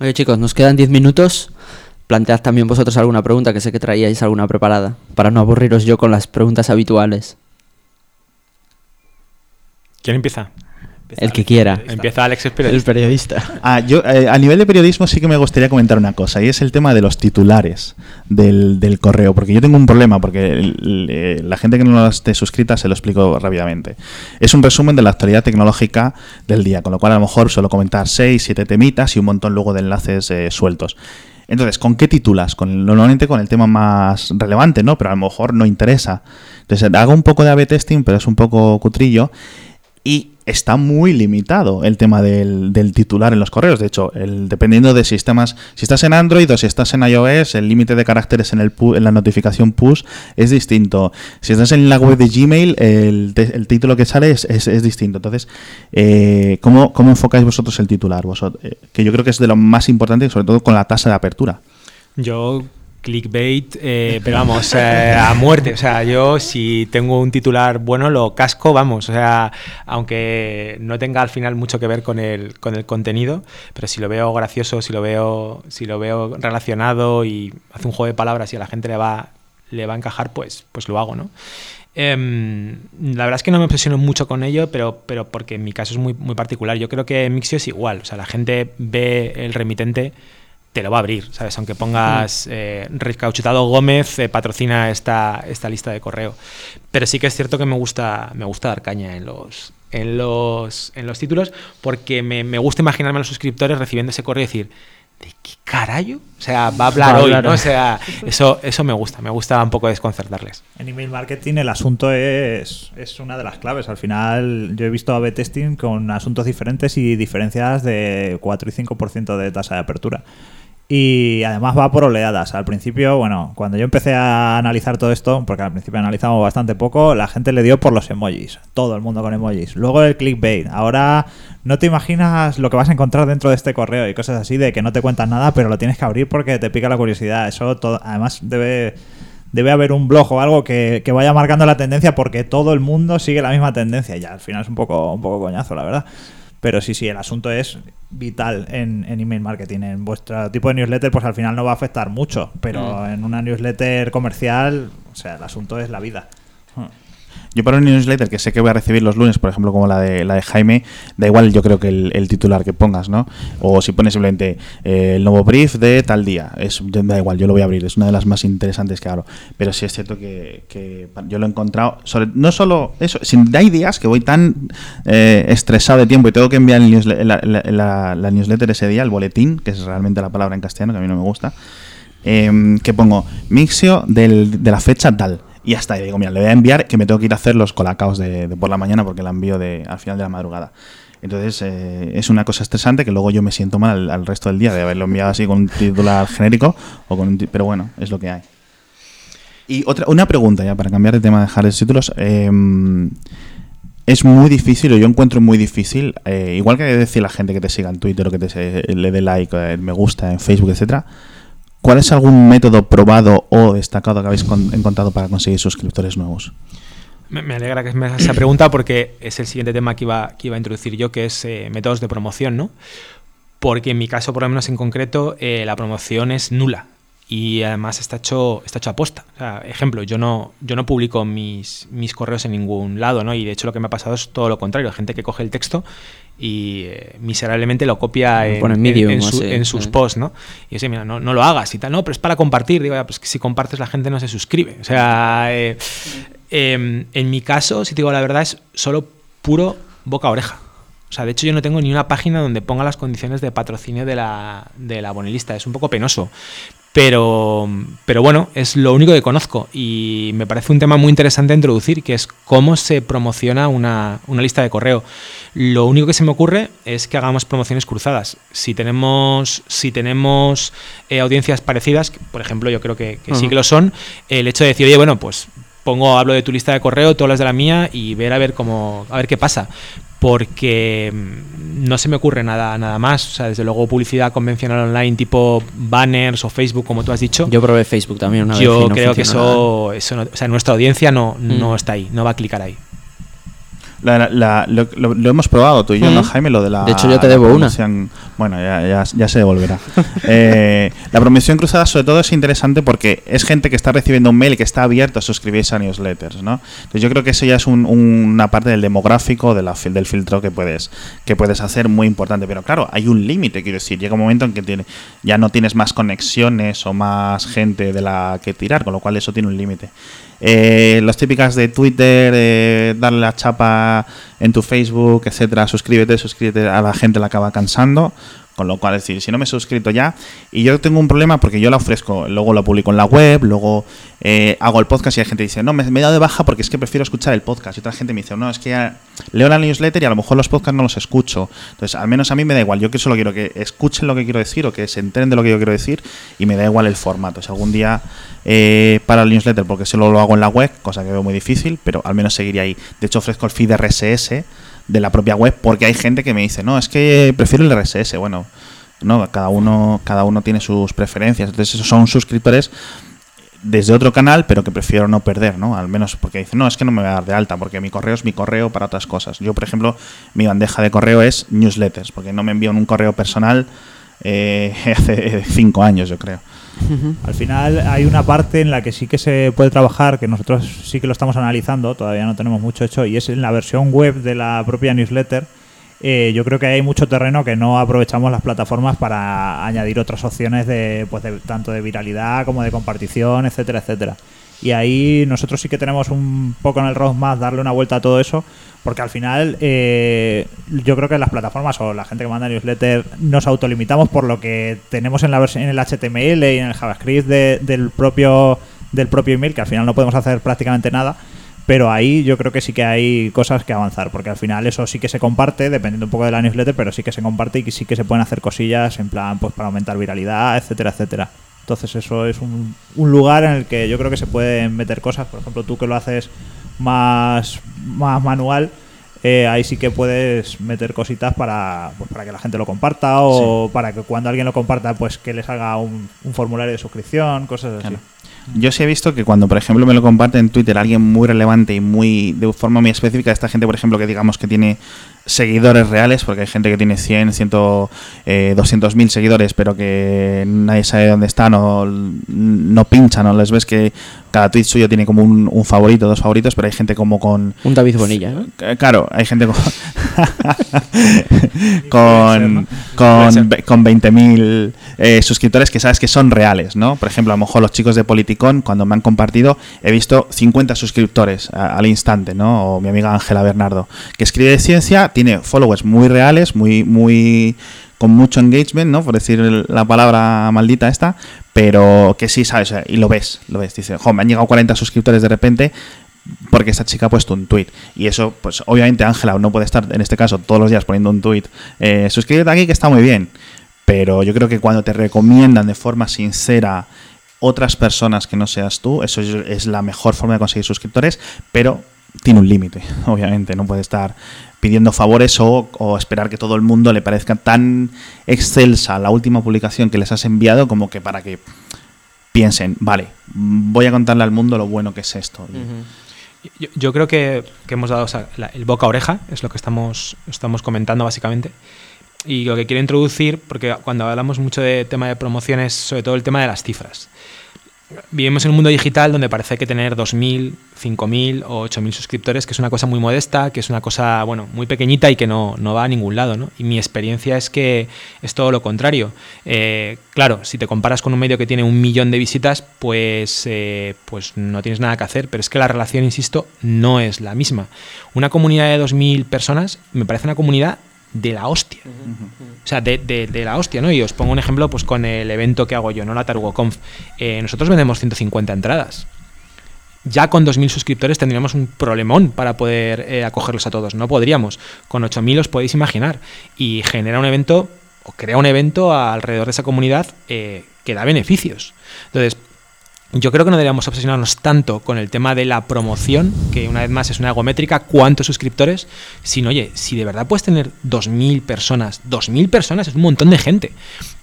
Oye chicos, nos quedan 10 minutos. Plantead también vosotros alguna pregunta, que sé que traíais alguna preparada, para no aburriros yo con las preguntas habituales. ¿Quién empieza? El que quiera. Empieza Alex el El periodista. periodista. Ah, yo, eh, a nivel de periodismo sí que me gustaría comentar una cosa, y es el tema de los titulares del, del correo, porque yo tengo un problema, porque el- eh, la gente que no esté suscrita se lo explico rápidamente. Es un resumen de la actualidad tecnológica del día, con lo cual a lo mejor suelo comentar 6, 7 temitas y un montón luego de enlaces eh, sueltos. Entonces, ¿con qué titulas? Con, normalmente con el tema más relevante, ¿no? Pero a lo mejor no interesa. Entonces, hago un poco de A-B testing, pero es un poco cutrillo. Y está muy limitado el tema del, titular en los correos. De hecho, el, dependiendo de sistemas, si estás en Android o si estás en iOS, el límite de caracteres en, el en la notificación push es distinto. Si estás en la web de Gmail, el, el título que sale es, es- distinto. Entonces, eh, ¿cómo, cómo enfocáis vosotros el titular? Vosot- eh, que yo creo que es de lo más importante, sobre todo con la tasa de apertura. Yo clickbait, eh, pero vamos, eh, a muerte. O sea, yo si tengo un titular bueno lo casco, vamos. O sea, aunque no tenga al final mucho que ver con el, con el contenido, pero si lo veo gracioso, si lo veo, si lo veo relacionado y hace un juego de palabras y a la gente le va, le va a encajar, pues, pues lo hago, ¿no? Em, la verdad es que no me obsesiono mucho con ello, pero, pero porque en mi caso es muy, muy particular. Yo creo que Mixio es igual. O sea, la gente ve el remitente te lo va a abrir, ¿sabes? Aunque pongas eh, Recauchutado Gómez eh, patrocina esta, esta lista de correo. Pero sí que es cierto que me gusta, me gusta dar caña en los, en los, en los títulos porque me, me gusta imaginarme a los suscriptores recibiendo ese correo y decir, ¿de qué carajo? O sea, va a [laughs] hablar Va a hoy, hablar ¿no? O sea, eso, eso me gusta, me gusta un poco desconcertarles. En email marketing el asunto es, es una de las claves. Al final yo he visto A-B testing con asuntos diferentes y diferencias de 4 y 5% de tasa de apertura. Y además va por oleadas. Al principio, bueno, cuando yo empecé a analizar todo esto, porque al principio analizamos bastante poco, la gente le dio por los emojis. Todo el mundo con emojis. Luego el clickbait. Ahora no te imaginas lo que vas a encontrar dentro de este correo y cosas así de que no te cuentan nada, pero lo tienes que abrir porque te pica la curiosidad. Eso todo, además debe debe haber un blog o algo que, que vaya marcando la tendencia porque todo el mundo sigue la misma tendencia. Y al final es un poco, un poco coñazo, la verdad. Pero sí, sí, el asunto es vital en, en email marketing. En vuestro tipo de newsletter, pues al final no va a afectar mucho. Pero en una newsletter comercial, o sea, el asunto es la vida. Yo para un newsletter que sé que voy a recibir los lunes, por ejemplo, como la de la de Jaime, da igual yo creo que el, titular que pongas, ¿no? O si pones simplemente eh, el nuevo brief de tal día, es, da igual, yo lo voy a abrir, es una de las más interesantes que abro. Pero sí es cierto que, yo lo he encontrado, sobre, no solo eso, sino hay días que voy tan eh, estresado de tiempo y tengo que enviar el newsle- la- la newsletter ese día, el boletín, que es realmente la palabra en castellano, que a mí no me gusta, em, que pongo mixio del- de la fecha tal. Y hasta ahí digo, mira, le voy a enviar que me tengo que ir a hacer los colacaos de, de por la mañana porque la envío de, al final de la madrugada. Entonces eh, es una cosa estresante que luego yo me siento mal al, resto del día de haberlo enviado así con un titular genérico, o con un pero bueno, es lo que hay. Y otra, una pregunta ya para cambiar de tema de dejar los títulos. em, es muy difícil, o yo encuentro muy difícil, eh, igual que decir la gente que te siga en Twitter o que te le dé like, eh, me gusta en Facebook, etcétera. ¿Cuál es algún método probado o destacado que habéis con- encontrado para conseguir suscriptores nuevos? Me, alegra que me hagas esa pregunta porque es el siguiente tema que iba, que iba a introducir yo, que es eh, métodos de promoción, ¿no? Porque en mi caso, por lo menos en concreto, eh, la promoción es nula y además está hecho, está hecho a posta. Ejemplo, yo no, yo no publico mis, mis correos en ningún lado, ¿no? Y de hecho lo que me ha pasado es todo lo contrario. Gente que coge el texto y eh, miserablemente lo copia en, pone en en- Medium en o su- así, en sus sí. posts, ¿no? Y yo sé, mira, no, no lo hagas y tal. No, pero es para compartir. Digo, ya, pues que si compartes la gente no se suscribe. O sea, eh, em, en mi caso, si te digo la verdad, es solo puro boca a oreja. O sea, de hecho yo no tengo ni una página donde ponga las condiciones de patrocinio de la, de la bonelista. Es un poco penoso. Pero, pero bueno, es lo único que conozco y me parece un tema muy interesante a introducir, que es cómo se promociona una, una lista de correo. Lo único que se me ocurre es que hagamos promociones cruzadas. Si tenemos, si tenemos eh, audiencias parecidas, que, por ejemplo, yo creo que, que sí que lo son, el hecho de decir, oye, bueno, pues pongo, hablo de tu lista de correo, todas las de la mía y ver a ver cómo, a ver qué pasa. Porque mm, no se me ocurre nada, nada más. O sea, desde luego publicidad convencional online tipo banners o Facebook, como tú has dicho. Yo probé Facebook también una Yo vez. y no creo que eso, eso no- o sea, nuestra audiencia no, no Mm. está ahí, no va a clicar ahí. La- la- lo, lo- lo hemos probado tú y yo, Mm. ¿no, Jaime? Lo de la. De hecho, yo te debo una. Bueno, ya, ya, ya se devolverá. [laughs] Eh, la promoción cruzada, sobre todo, es interesante porque es gente que está recibiendo un mail y que está abierto a suscribirse a newsletters, ¿no? Entonces, yo creo que eso ya es un- una parte del demográfico, de la, del filtro que puedes, que puedes hacer muy importante. Pero claro, hay un límite, quiero decir. Llega un momento en que tiene, ya no tienes más conexiones o más gente de la que tirar, con lo cual eso tiene un límite. Eh, las típicas de Twitter, eh, darle la chapa en tu Facebook, etcétera, suscríbete, suscríbete, a la gente la acaba cansando. Con lo cual, es decir, si no me he suscrito ya, y yo tengo un problema porque yo la ofrezco, luego la publico en la web, luego eh, hago el podcast y hay gente que dice, no, me, me he dado de baja porque es que prefiero escuchar el podcast. Y otra gente me dice, no, es que leo la newsletter y a lo mejor los podcasts no los escucho. Entonces, al menos a mí me da igual. Yo que solo quiero que escuchen lo que quiero decir o que se enteren de lo que yo quiero decir y me da igual el formato. Si algún día eh, para el newsletter porque solo lo hago en la web, cosa que veo muy difícil, pero al menos seguiría ahí. De hecho, ofrezco el feed RSS de la propia web porque hay gente que me dice, no, es que prefiero el RSS. Bueno, no, cada uno, cada uno tiene sus preferencias. Entonces, esos son suscriptores desde otro canal, pero que prefiero no perder, ¿no? Al menos porque dicen, no, es que no me voy a dar de alta, porque mi correo es mi correo para otras cosas. Yo, por ejemplo, mi bandeja de correo es newsletters, porque no me envío un correo personal eh, [laughs] hace cinco años, yo creo. Al final hay una parte en la que sí que se puede trabajar, que nosotros sí que lo estamos analizando, todavía no tenemos mucho hecho, y es en la versión web de la propia newsletter. Eh, yo creo que hay mucho terreno que no aprovechamos las plataformas para añadir otras opciones de, pues de tanto de viralidad como de compartición, etcétera, etcétera. Y ahí nosotros sí que tenemos un poco en el roadmap darle una vuelta a todo eso, porque al final eh, yo creo que las plataformas o la gente que manda newsletter nos autolimitamos por lo que tenemos en la versión en el HTML y en el JavaScript de- del propio del propio email, que al final no podemos hacer prácticamente nada. Pero ahí yo creo que sí que hay cosas que avanzar, porque al final eso sí que se comparte, dependiendo un poco de la newsletter, pero sí que se comparte y sí que se pueden hacer cosillas en plan, pues para aumentar viralidad, etcétera, etcétera. Entonces eso es un, un lugar en el que yo creo que se pueden meter cosas. Por ejemplo, tú que lo haces más, más manual, eh, ahí sí que puedes meter cositas para, pues, para que la gente lo comparta o para que cuando alguien lo comparta, pues que les haga un, un formulario de suscripción, cosas así. Claro. Yo sí he visto que cuando, por ejemplo, me lo comparte en Twitter alguien muy relevante y muy de forma muy específica, esta gente, por ejemplo, que digamos que tiene seguidores reales, porque hay gente que tiene 100, 100, eh, 200 mil seguidores, pero que nadie sabe dónde están o no pinchan, o les ves que cada tweet suyo tiene como un, un favorito, dos favoritos, pero hay gente como con... Un David Bonilla, ¿no? Claro, hay gente [laughs] con con, ¿no? con, con 20.000 eh, suscriptores que sabes que son reales, ¿no? Por ejemplo, a lo mejor los chicos de Politicon, cuando me han compartido, he visto 50 suscriptores a- al instante, ¿no? O mi amiga Ángela Bernardo, que escribe de ciencia, tiene followers muy reales, muy, muy con mucho engagement, ¿no? Por decir la palabra maldita esta, pero que sí, ¿sabes? Y lo ves, lo ves. Dice, jo, me han llegado 40 suscriptores de repente, porque esta chica ha puesto un tweet y eso pues obviamente Ángela no puede estar en este caso todos los días poniendo un tweet eh, suscríbete aquí que está muy bien pero yo creo que cuando te recomiendan de forma sincera otras personas que no seas tú eso es, es la mejor forma de conseguir suscriptores pero tiene un límite [laughs] obviamente no puede estar pidiendo favores o, esperar que todo el mundo le parezca tan excelsa la última publicación que les has enviado como que para que piensen vale voy a contarle al mundo lo bueno que es esto Yo, creo que, que hemos dado el boca a oreja, es lo que estamos, estamos comentando básicamente. Y lo que quiero introducir, porque cuando hablamos mucho de tema de promociones, sobre todo el tema de las cifras. Vivimos en un mundo digital donde parece que tener 2.000, 5.000 o 8.000 suscriptores, que es una cosa muy modesta, que es una cosa, bueno, muy pequeñita y que no, no va a ningún lado, ¿no? Y mi experiencia es que es todo lo contrario. Eh, claro, si te comparas con un medio que tiene un millón de visitas, pues, eh, pues no tienes nada que hacer, pero es que la relación, insisto, no es la misma. Una comunidad de 2.000 personas me parece una comunidad de la hostia. O sea, de, de- de la hostia, ¿no? Y os pongo un ejemplo pues con el evento que hago yo, ¿no? La TarugoConf. Eh, nosotros vendemos 150 entradas. Ya con 2.000 suscriptores tendríamos un problemón para poder eh, acogerlos a todos. No podríamos. Con 8.000 os podéis imaginar. Y genera un evento, o crea un evento alrededor de esa comunidad eh, que da beneficios. Entonces, yo creo que no deberíamos obsesionarnos tanto con el tema de la promoción, que una vez más es una egométrica, cuántos suscriptores, sino, oye, si de verdad puedes tener 2.000 personas, 2.000 personas es un montón de gente,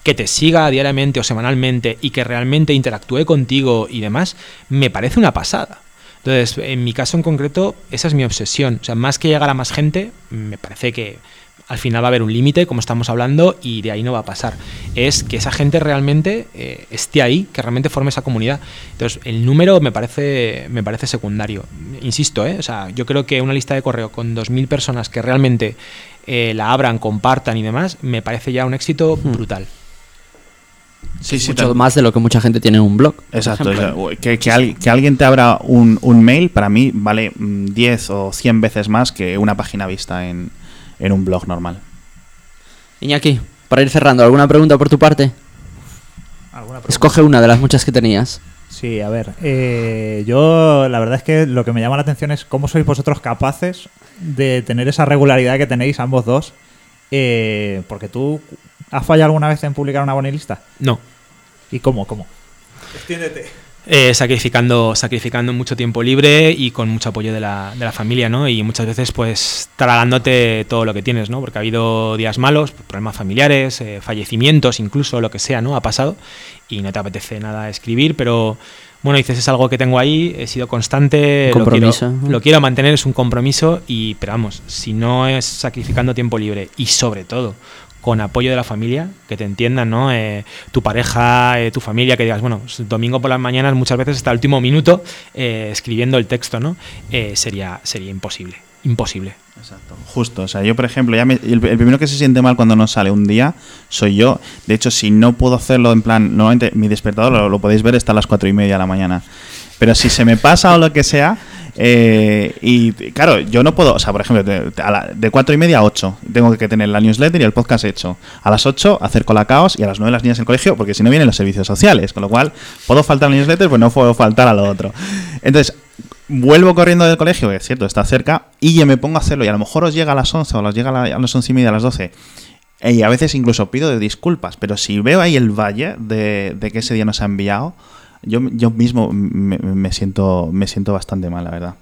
que te siga diariamente o semanalmente y que realmente interactúe contigo y demás, me parece una pasada. Entonces, en mi caso en concreto, esa es mi obsesión. O sea, más que llegar a más gente, me parece que al final va a haber un límite, como estamos hablando, y de ahí no va a pasar. Es que esa gente realmente eh, esté ahí, que realmente forme esa comunidad. Entonces, el número me parece, me parece secundario. Insisto, ¿eh? o sea, yo creo que una lista de correo con 2.000 personas que realmente eh, la abran, compartan y demás, me parece ya un éxito Hmm. brutal. Sí, sí, Mucho más de lo que mucha gente tiene en un blog. Exacto. que, que al- que alguien te abra un, un mail, para mí vale mm, 10 o 100 veces más que una página vista en, en un blog normal. Iñaki, para ir cerrando, ¿alguna pregunta por tu parte? ¿Alguna pregunta? Escoge una de las muchas que tenías. Sí, a ver, eh, yo la verdad es que lo que me llama la atención es cómo sois vosotros capaces de tener esa regularidad que tenéis ambos dos. eh, porque tú has fallado alguna vez en publicar una bonilista. No, ¿Y cómo? ¿Cómo? Extiéndete. Eh, sacrificando, sacrificando mucho tiempo libre y con mucho apoyo de la, de la familia, ¿no? Y muchas veces, pues, tragándote todo lo que tienes, ¿no? Porque ha habido días malos, problemas familiares, eh, fallecimientos, incluso lo que sea, ¿no? Ha pasado y no te apetece nada escribir, pero bueno, dices, es algo que tengo ahí, he sido constante, lo quiero, lo quiero mantener, es un compromiso y, pero vamos, si no es sacrificando tiempo libre y sobre todo con apoyo de la familia, que te entiendan, ¿no? Eh, tu pareja, eh, tu familia, que digas, bueno, es domingo por las mañanas muchas veces hasta el último minuto eh, escribiendo el texto, ¿no? Eh, sería, sería imposible, imposible. Exacto. Justo, o sea, yo por ejemplo, ya me- el, el primero que se siente mal cuando no sale un día soy yo. De hecho, si no puedo hacerlo en plan, normalmente mi despertador lo, lo podéis ver está a las cuatro y media de la mañana. Pero si se me pasa o lo que sea, eh, y claro, yo no puedo, o sea, por ejemplo, de, de cuatro y media a ocho tengo que tener la newsletter y el podcast hecho. A las 8 hacer colacaos y a las 9 las niñas en el colegio, porque si no vienen los servicios sociales. Con lo cual, puedo faltar la newsletter, pues no puedo faltar a lo otro. Entonces, vuelvo corriendo del colegio, que es cierto, está cerca, y ya me pongo a hacerlo. Y a lo mejor os llega a las 11 o os llega a, la- a las 11 y media, a las 12. Y a veces incluso pido disculpas, pero si veo ahí el valle de, de que ese día no se ha enviado, yo, yo mismo me, siento, me siento bastante mal, la verdad.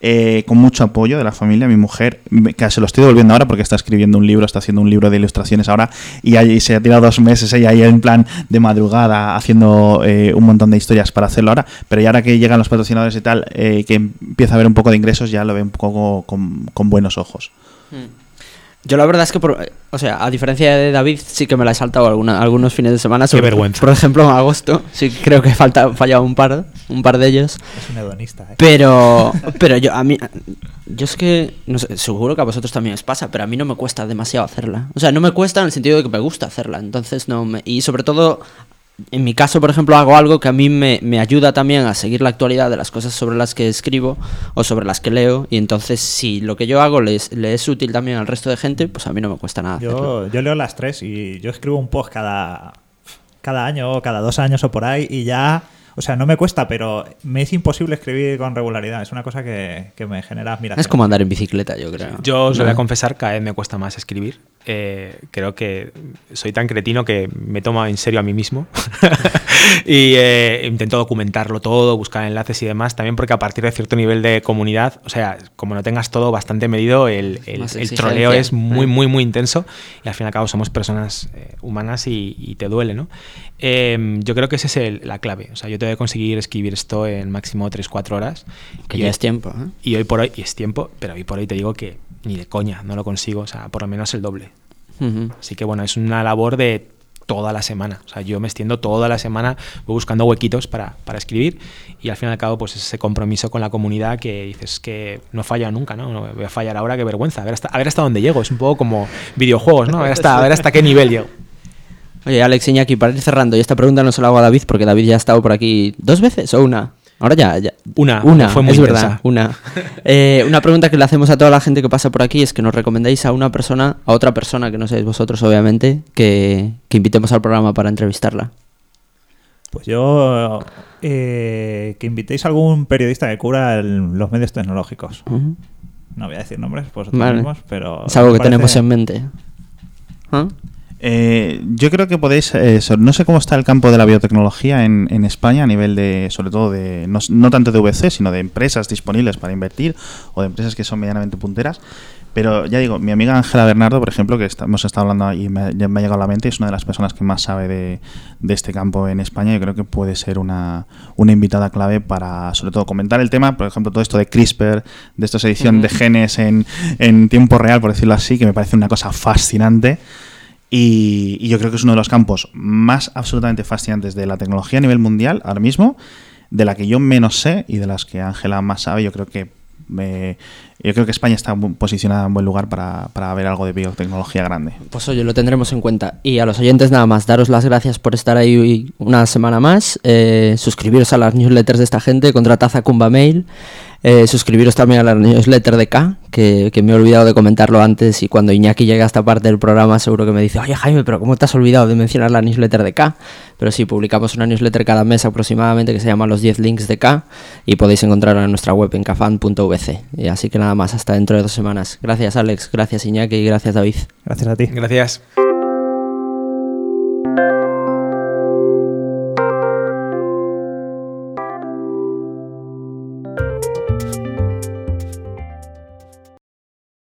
Eh, con mucho apoyo de la familia, mi mujer, que se lo estoy devolviendo ahora porque está escribiendo un libro, está haciendo un libro de ilustraciones ahora y se ha tirado dos meses ella ahí en plan de madrugada haciendo eh, un montón de historias para hacerlo ahora, pero ya ahora que llegan los patrocinadores y tal, eh, que empieza a haber un poco de ingresos, ya lo ve un poco con, con buenos ojos. Yo la verdad es que, por- o sea, a diferencia de David, sí que me la he saltado alguna- algunos fines de semana. Qué vergüenza. Por ejemplo, en agosto, sí creo que he falta, fallado un par, un par de ellos. Es un hedonista, ¿eh? Pero, [laughs] pero yo, a mí, yo es que, no sé, seguro que a vosotros también os pasa, pero a mí no me cuesta demasiado hacerla. O sea, no me cuesta en el sentido de que me gusta hacerla. Entonces, no me, y sobre todo, en mi caso, por ejemplo, hago algo que a mí me, me ayuda también a seguir la actualidad de las cosas sobre las que escribo o sobre las que leo. Y entonces, si lo que yo hago le es, útil también al resto de gente, pues a mí no me cuesta nada hacerlo. Yo, yo leo las tres y yo escribo un post cada, cada año o cada dos años o por ahí y ya, o sea, no me cuesta, pero me es imposible escribir con regularidad. Es una cosa que, que me genera admiración. Es como andar en bicicleta, yo creo. Yo os lo voy a ¿No? confesar, cada vez me cuesta más escribir. Eh, creo que soy tan cretino que me tomo en serio a mí mismo [laughs] y eh, intento documentarlo todo, buscar enlaces y demás, también porque a partir de cierto nivel de comunidad, o sea, como no tengas todo bastante medido, el, el- el troleo es muy, muy, muy intenso y al fin y al cabo somos personas eh, humanas y, y te duele, ¿no? Eh, yo creo que esa es el- la clave, o sea, yo tengo que conseguir escribir esto en máximo 3-4 horas. Que Y- ya es tiempo. ¿eh? y hoy por hoy, y es tiempo, pero hoy por hoy te digo que ni de coña, no lo consigo, o sea, por lo menos el doble. Ujú. Así que bueno, es una labor de toda la semana. O sea, yo me extiendo toda la semana, voy buscando huequitos para, para escribir y al fin y al cabo, pues ese compromiso con la comunidad que dices que no falla nunca, ¿no? No voy a fallar ahora, qué vergüenza. A ver hasta, a ver hasta dónde llego. Es un poco como videojuegos, ¿no? A ver hasta, a ver hasta qué nivel llego. Oye, Alex Iñaki, para ir cerrando, y esta pregunta no se la hago a David porque David ya ha estado por aquí dos veces o una. Ahora ya, ya. Una, una, fue muy es intensa. verdad, una. [laughs] Eh, una pregunta que le hacemos a toda la gente que pasa por aquí es que nos recomendéis a una persona, a otra persona que no seáis vosotros, obviamente, que, que invitemos al programa para entrevistarla. Pues yo eh, que invitéis a algún periodista que cubra el- los medios tecnológicos. No voy a decir nombres, vosotros Vale. mismos, pero... Es algo que tenemos en mente. ¿Ah? Eh, yo creo que podéis, eh, no sé cómo está el campo de la biotecnología en, en España a nivel de, sobre todo de, no, no tanto de VC, sino de empresas disponibles para invertir o de empresas que son medianamente punteras. Pero ya digo, mi amiga Ángela Bernardo, por ejemplo, que está- hemos estado hablando y me, me ha llegado a la mente, es una de las personas que más sabe de, de este campo en España. Yo creo que puede ser una, una invitada clave para, sobre todo, comentar el tema, por ejemplo, todo esto de CRISPR, de esta edición de genes en, en tiempo real, por decirlo así, que me parece una cosa fascinante. Y, yo creo que es uno de los campos más absolutamente fascinantes de la tecnología a nivel mundial ahora mismo, de la que yo menos sé y de las que Ángela más sabe. Yo creo que me- yo creo que España está posicionada en buen lugar para, para ver algo de biotecnología grande. Pues oye, lo tendremos en cuenta. Y a los oyentes nada más, daros las gracias por estar ahí una semana más, eh, suscribiros a las newsletters de esta gente, contratad a Kumba Mail, eh, suscribiros también a la newsletter de K, que, que me he olvidado de comentarlo antes y cuando Iñaki llegue a esta parte del programa seguro que me dice, oye Jaime, pero ¿cómo te has olvidado de mencionar la newsletter de K? Pero sí, publicamos una newsletter cada mes aproximadamente que se llama Los 10 links de K y podéis encontrarla en nuestra web en kafan.vc. Y así que nada más, hasta dentro de dos semanas. Gracias Alex, gracias Iñaki y gracias David. Gracias a ti. Gracias.